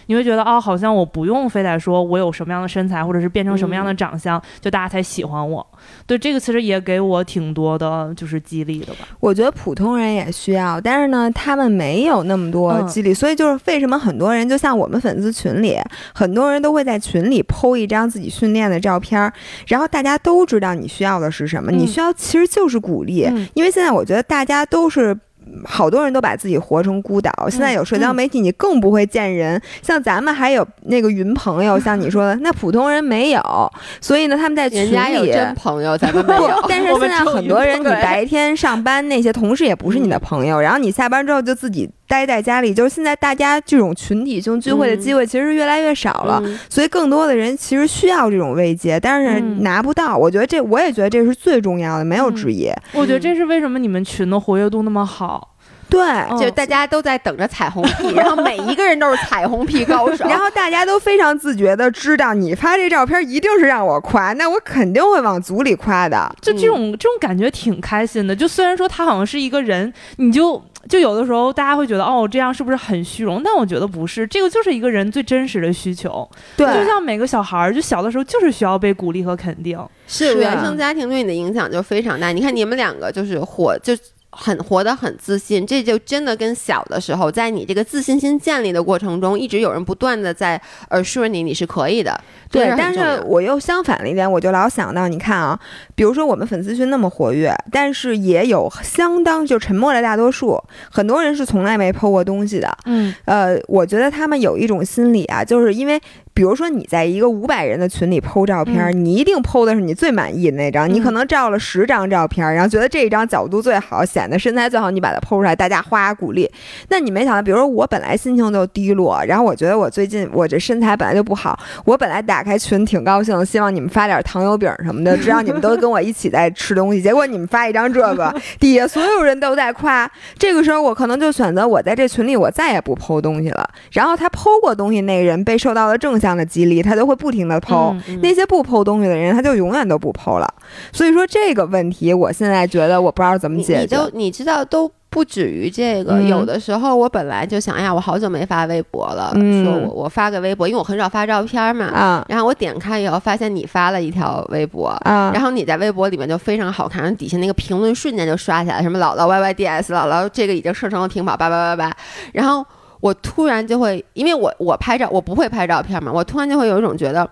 你会觉得哦好像我不用非得说我有什么样的身材或者是变成什么样的长相，就大家才喜欢我。对这个其实也给我挺多的就是激励的吧。我觉得普通人也。需要，但是呢，他们没有那么多激励，所以就是为什么很多人，就像我们粉丝群里，很多人都会在群里 PO 一张自己训练的照片，然后大家都知道你需要的是什么，你需要其实就是鼓励，因为现在我觉得大家都是。好多人都把自己活成孤岛。现在有社交媒体，你更不会见人。像咱们还有那个云朋友，[LAUGHS] 像你说的，那普通人没有。所以呢，他们在群里有真朋友，咱们 [LAUGHS] 没有。但是现在很多人，你白天上班那些同事也不是你的朋友，然后你下班之后就自己待在家里。就是现在大家这种群体性聚会的机会其实越来越少了，所以更多的人其实需要这种慰藉，但是拿不到。我觉得这，我也觉得这是最重要的，没有之一。我觉得这是为什么你们群的活跃度那么好。对，就大家都在等着彩虹屁，然后每一个人都是彩虹屁高手，然后大家都非常自觉的知道你发这照片一定是让我夸，那我肯定会往组里夸的。就这种这种感觉挺开心的。就虽然说他好像是一个人，你就就有的时候大家会觉得哦这样是不是很虚荣？但我觉得不是，这个就是一个人最真实的需求。对，就像每个小孩儿，就小的时候就是需要被鼓励和肯定。是原生家庭对你的影响就非常大。你看你们两个就是火就。很活得很自信，这就真的跟小的时候，在你这个自信心建立的过程中，一直有人不断的在呃说你你是可以的。对，但是我又相反了一点，我就老想到，你看啊，比如说我们粉丝群那么活跃，但是也有相当就沉默的大多数，很多人是从来没 PO 过东西的。嗯，呃，我觉得他们有一种心理啊，就是因为。比如说，你在一个五百人的群里 PO 照片，你一定 PO 的是你最满意的那张。你可能照了十张照片，然后觉得这一张角度最好，显得身材最好，你把它 PO 出来，大家哗鼓励。那你没想到，比如说我本来心情就低落，然后我觉得我最近我这身材本来就不好，我本来打开群挺高兴，希望你们发点糖油饼什么的，[LAUGHS] 知道你们都跟我一起在吃东西。结果你们发一张这个，[LAUGHS] 底下所有人都在夸。这个时候我可能就选择我在这群里我再也不 PO 东西了。然后他 PO 过东西那个人被受到了正向。这样的激励，他就会不停的剖。那些不剖东西的人，他就永远都不剖了。所以说这个问题，我现在觉得我不知道怎么解决。你都你知道都不止于这个。有的时候我本来就想，哎呀，我好久没发微博了，说我我发个微博，因为我很少发照片嘛。啊。然后我点开以后，发现你发了一条微博，啊。然后你在微博里面就非常好看，然后底下那个评论瞬间就刷起来，什么姥姥 Y Y D S，姥姥这个已经设成了屏保，叭叭叭叭。然后。我突然就会，因为我我拍照，我不会拍照片嘛，我突然就会有一种觉得，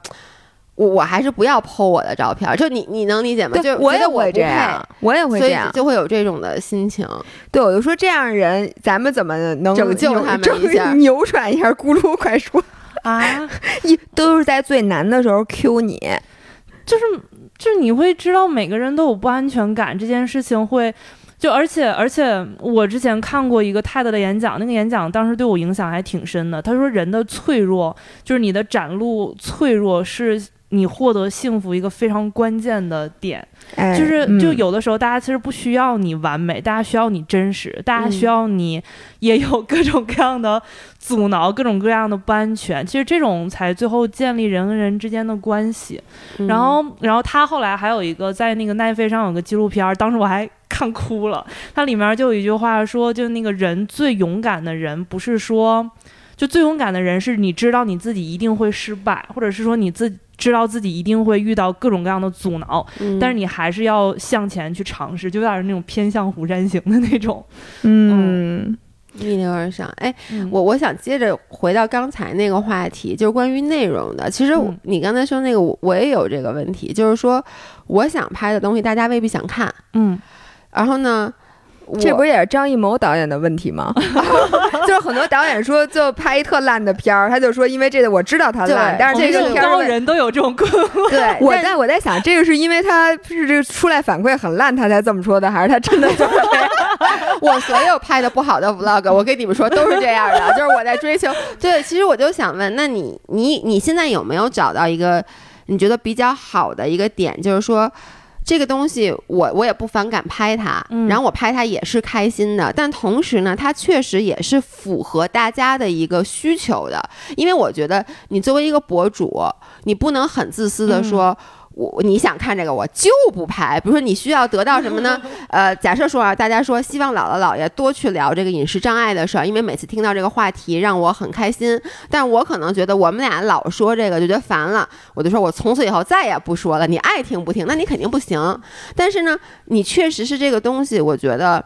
我我还是不要 po 我的照片，就你你能理解吗？就我也会这样，我也会这样，就会有这种的心情。对，我就说这样人，咱们怎么能拯救他们一下，[LAUGHS] 扭转一下？咕噜，快说啊！[LAUGHS] 一都是在最难的时候 Q 你，就是就是你会知道每个人都有不安全感，这件事情会。就而且而且，我之前看过一个泰德的演讲，那个演讲当时对我影响还挺深的。他说，人的脆弱就是你的展露脆弱是你获得幸福一个非常关键的点，哎就是嗯就有的时候大家其实不需要你完美，大家需要你真实，大家需要你也有各种各样的阻挠，各种各样的不安全。其实这种才最后建立人跟人之间的关系。嗯然后，然后他后来还有一个在那个奈飞上有个纪录片儿，当时我还看哭了。它里面就有一句话说，就那个人最勇敢的人，不是说，就最勇敢的人是你知道你自己一定会失败，或者是说你自知道自己一定会遇到各种各样的阻挠，嗯但是你还是要向前去尝试，就有点那种偏向虎山行的那种。[LAUGHS] 嗯逆流而上。哎，嗯我我想接着回到刚才那个话题，就是关于内容的。其实你刚才说那个，我我也有这个问题，就是说我想拍的东西，大家未必想看。嗯，然后呢，我这不也是张艺谋导演的问题吗？[LAUGHS] [LAUGHS] 就是很多导演说，就拍一特烂的片儿，他就说因为这个我知道他烂，但是这个片儿的人都有这种困惑。[LAUGHS] 对我在我在想，这个是因为他是这个出来反馈很烂，他才这么说的，还是他真的就是这样？我所有拍的不好的 vlog，我跟你们说都是这样的，就是我在追求。对，其实我就想问，那你你你现在有没有找到一个你觉得比较好的一个点，就是说？这个东西我我也不反感拍它，嗯然后我拍它也是开心的，但同时呢，它确实也是符合大家的一个需求的，因为我觉得你作为一个博主，你不能很自私的说。我你想看这个，我就不拍。比如说，你需要得到什么呢？[LAUGHS] 呃，假设说啊，大家说希望姥姥姥爷多去聊这个饮食障碍的事儿，因为每次听到这个话题让我很开心。但我可能觉得我们俩老说这个就觉得烦了，我就说我从此以后再也不说了。你爱听不听，那你肯定不行。但是呢，你确实是这个东西，我觉得。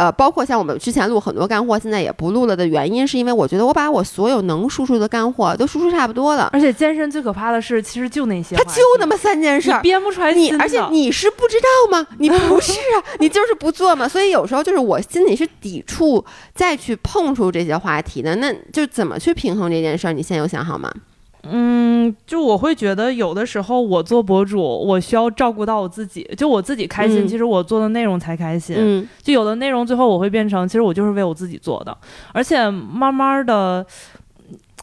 呃，包括像我们之前录很多干货，现在也不录了的原因，是因为我觉得我把我所有能输出的干货都输出差不多了，而且健身最可怕的是，其实就那些它就那么三件事儿，编不出来你而且你是不知道吗？你不是啊，你就是不做嘛。所以有时候就是我心里是抵触再去碰触这些话题的。那就怎么去平衡这件事儿？你现在有想好吗？嗯，就我会觉得有的时候我做博主，我需要照顾到我自己，就我自己开心，嗯其实我做的内容才开心。嗯就有的内容最后我会变成，其实我就是为我自己做的，而且慢慢的。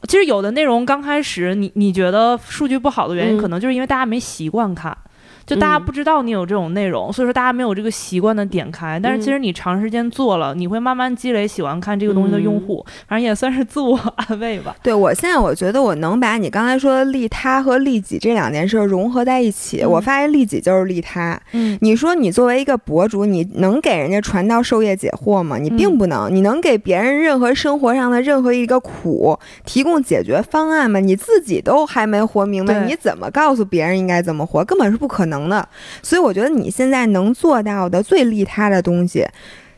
其实有的内容刚开始你你觉得数据不好的原因，嗯可能就是因为大家没习惯看，就大家嗯不知道你有这种内容，所以说大家没有这个习惯的点开。但是其实你长时间做了，你会慢慢积累喜欢看这个东西的用户，反正也算是自我安慰吧。对我现在我觉得我能把你刚才说的利他和利己这两件事融合在一起。嗯我发现利己就是利他。嗯你说你作为一个博主，你能给人家传道授业解惑吗？你并不能。你能给别人任何生活上的任何一个苦提供解决方案吗？你自己都还没活明白，你怎么告诉别人应该怎么活？根本是不可能的。所以我觉得你现在能做到的最利他的东西。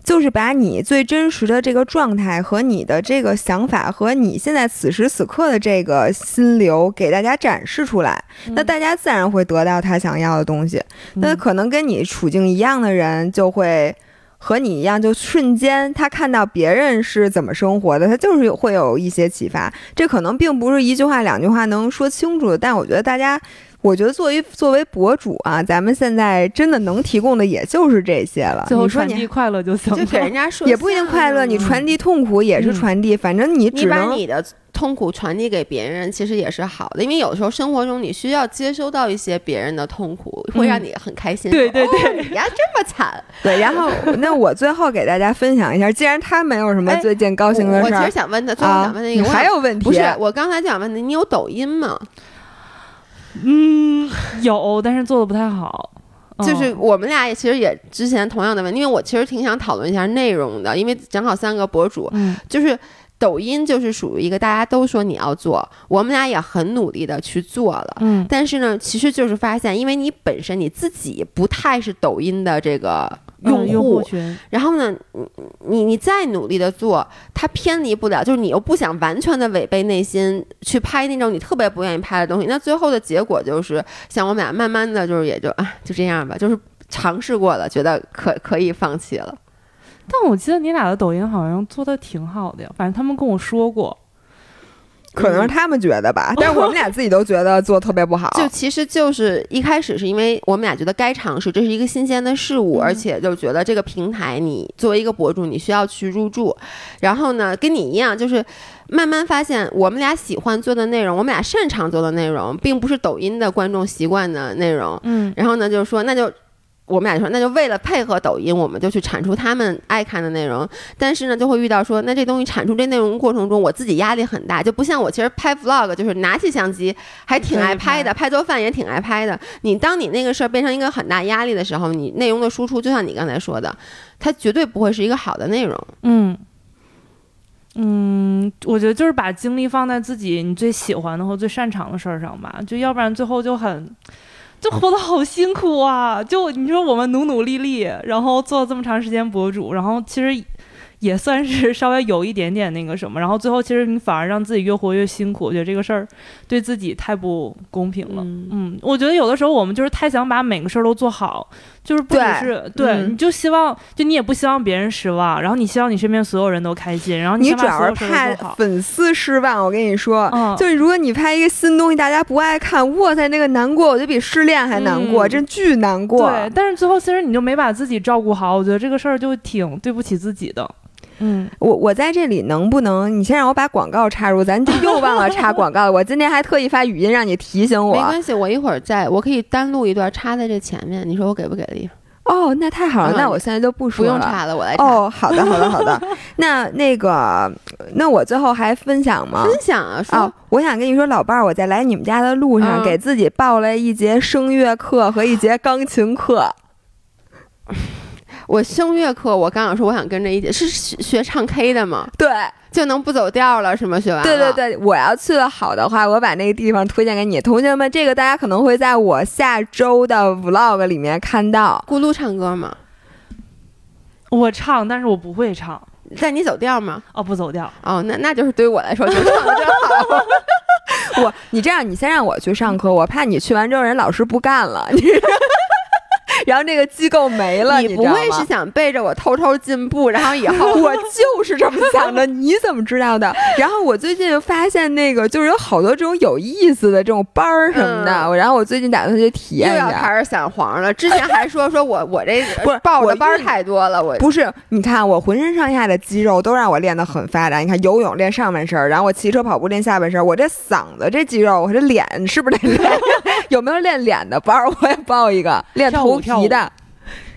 就是把你最真实的这个状态和你的这个想法和你现在此时此刻的这个心流给大家展示出来，那大家自然会得到他想要的东西。那嗯可能跟你处境一样的人，就会和你一样，就瞬间他看到别人是怎么生活的，他就是有会有一些启发。这可能并不是一句话两句话能说清楚的，但我觉得大家。我觉得作为作为博主啊，咱们现在真的能提供的也就是这些了。最后你传递快乐就行了。就给人家说也不一定快乐，你传递痛苦也是嗯传递，反正你你只能把你的痛苦传递给别人，其实也是好的，因为有时候生活中你需要接收到一些别人的痛苦，会让你很开心。对对对哦你呀这么惨，[LAUGHS] 对。然后，[LAUGHS] 那我最后给大家分享一下，既然他没有什么哎最近高兴的事儿我我其实想问他，最后啊想问他，一你个，还有问题？不是我刚才想问的，你有抖音吗？嗯，有，但是做的不太好。就是嗯我们俩也其实也之前同样的问题，因为我其实挺想讨论一下内容的，因为正好三个博主，嗯就是抖音就是属于一个大家都说你要做，我们俩也很努力的去做了。嗯但是呢，其实就是发现，因为你本身你自己不太是抖音的这个用嗯用户，群，然后呢，你你你再努力的做，它偏离不了，就是你又不想完全的违背内心去拍那种你特别不愿意拍的东西，那最后的结果就是，像我们俩慢慢的就是也就啊就这样吧，就是尝试过了，觉得可可以放弃了。但我记得你俩的抖音好像做的挺好的呀，反正他们跟我说过。可能是他们觉得吧，[LAUGHS] 但是我们俩自己都觉得做特别不好。就其实就是一开始是因为我们俩觉得该尝试，这是一个新鲜的事物，嗯而且就觉得这个平台你作为一个博主，你需要去入驻。然后呢，跟你一样，就是慢慢发现我们俩喜欢做的内容，我们俩擅长做的内容，并不是抖音的观众习惯的内容。嗯然后呢，就是说那就。我们俩就说，那就为了配合抖音，我们就去产出他们爱看的内容。但是呢，就会遇到说，那这东西产出这内容过程中，我自己压力很大，就不像我其实拍 vlog，就是拿起相机还挺爱拍的，拍做饭也挺爱拍的。你当你那个事儿变成一个很大压力的时候，你内容的输出，就像你刚才说的，它绝对不会是一个好的内容。嗯嗯，我觉得就是把精力放在自己你最喜欢的和最擅长的事儿上吧，就要不然最后就很。就活得好辛苦啊！就你说我们努努力力，然后做了这么长时间博主，然后其实也算是稍微有一点点那个什么，然后最后其实你反而让自己越活越辛苦，我觉得这个事儿对自己太不公平了。嗯嗯，我觉得有的时候我们就是太想把每个事儿都做好，就是不只对是对，嗯你就希望就你也不希望别人失望，然后你希望你身边所有人都开心，然后你想主要是怕。粉丝失望，我跟你说，嗯就是如果你拍一个新东西，大家不爱看，哇塞，那个难过，我觉得比失恋还难过，嗯真巨难过。对，但是最后其实你就没把自己照顾好，我觉得这个事儿就挺对不起自己的。嗯，我我在这里能不能，你先让我把广告插入，咱就又忘了插 [LAUGHS] 广告了。我今天还特意发语音让你提醒我。没关系，我一会儿再，我可以单录一段插在这前面，你说我给不给力？哦，那太好了，嗯那我现在就不不说了。不用插了，我来插。哦，好的，好的，好的。[LAUGHS] 那那个，那我最后还分享吗？分享啊，说、哦，我想跟你说，老伴儿，我在来你们家的路上，嗯给自己报了一节声乐课和一节钢琴课。[LAUGHS] 我声乐课，我刚想说我想跟着一起，是学学唱 K 的吗？对，就能不走调了是吗？学完了对对，对，我要去的好的话，我把那个地方推荐给你，同学们。这个大家可能会在我下周的 vlog 里面看到。咕噜唱歌吗？我唱，但是我不会唱。但你走调吗？哦，不走调。哦，那那就是对于我来说，就唱的真好。[LAUGHS] 我，你这样，你先让我去上课，我怕你去完之后人老师不干了，你 [LAUGHS] 然后这个机构没了，你不会是想背着我偷偷进步，然后以后 [LAUGHS] 我就是这么想的，[LAUGHS] 你怎么知道的？然后我最近发现那个就是有好多这种有意思的这种班儿什么的，嗯然后我最近打算去体验一下。要开始散黄了。之前还说说我我这 [LAUGHS] 不是报的班儿太多了，我不是，你看我浑身上下的肌肉都让我练得很发达。你看游泳练上半身儿，然后我骑车跑步练下半身儿，我这嗓子这肌肉，我这脸是不是得练？[LAUGHS] 有没有练脸的班儿？我也报一个，练头皮的。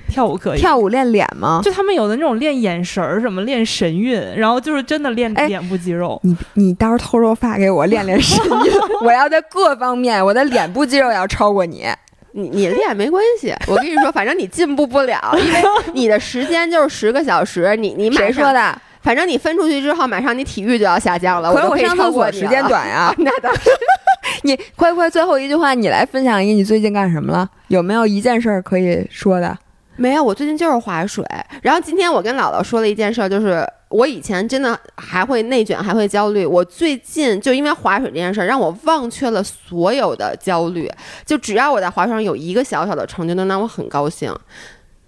跳舞可以。跳舞练脸吗？就他们有的那种练眼神儿，什么练神韵，然后就是真的练哎脸部肌肉。你你到时候偷偷发给我练练神韵，[LAUGHS] 我要在各方面，我的脸部肌肉要超过你。你你练没关系，我跟你说，反正你进步不了，因为你的时间就是十个小时，你你马谁说，的？反正你分出去之后，马上你体育就要下降了，就可是我上厕所时间。短呀。那倒是，你快快最后一句话，你来分享一你最近干什么了？有没有一件事儿可以说的？没有，我最近就是划水。然后今天我跟姥姥说了一件事儿，就是我以前真的还会内卷，还会焦虑。我最近就因为划水这件事儿，让我忘却了所有的焦虑。就只要我在划水上有一个小小的成就，能让我很高兴。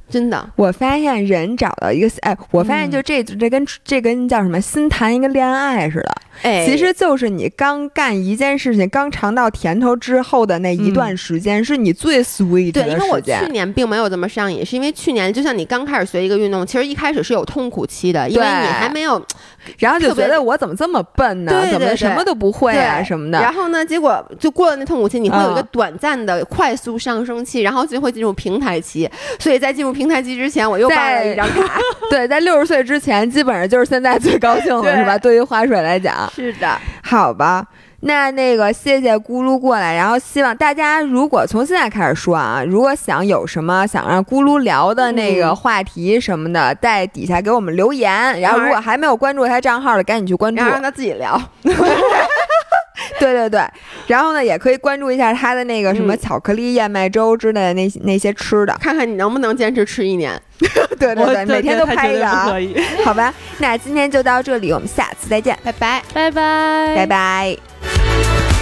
真的，我发现人找到一个，哎，我发现嗯。就这、这跟这跟叫什么新谈一个恋爱似的，哎，其实就是你刚干一件事情，刚尝到甜头之后的那一段时间，是你最 sweet 的对，因为我去。年并没有这么上瘾，是因为去年就像你刚开始学一个运动，其实一开始是有痛苦期的，因为你还没有然后就觉得我怎么这么笨呢？对对对怎么什么都不会啊什么的。然后呢，结果就过了那痛苦期，你会有一个嗯短暂的快速上升期，然后就会进入平台期。所以在进入平台期之前，我又办了一张卡。[LAUGHS] 对，在六十岁之前，基本上就是现在最高兴的是吧？对于花水来讲，是的，好吧。那那个，谢谢咕噜过来，然后希望大家如果从现在开始说啊，如果想有什么想让咕噜聊的那个嗯话题什么的，在底下给我们留言。然后如果还没有关注他账号的，赶紧去关注让他自己聊。[LAUGHS] [LAUGHS] 对对对，然后呢，也可以关注一下他的那个什么嗯巧克力燕麦粥之类的那些那些吃的。[LAUGHS] 看看你能不能坚持吃一年。对 [LAUGHS] 对对，每天都拍一个啊不可。以。好吧，那今天就到这里，我们下次再见，拜拜。拜拜，拜拜。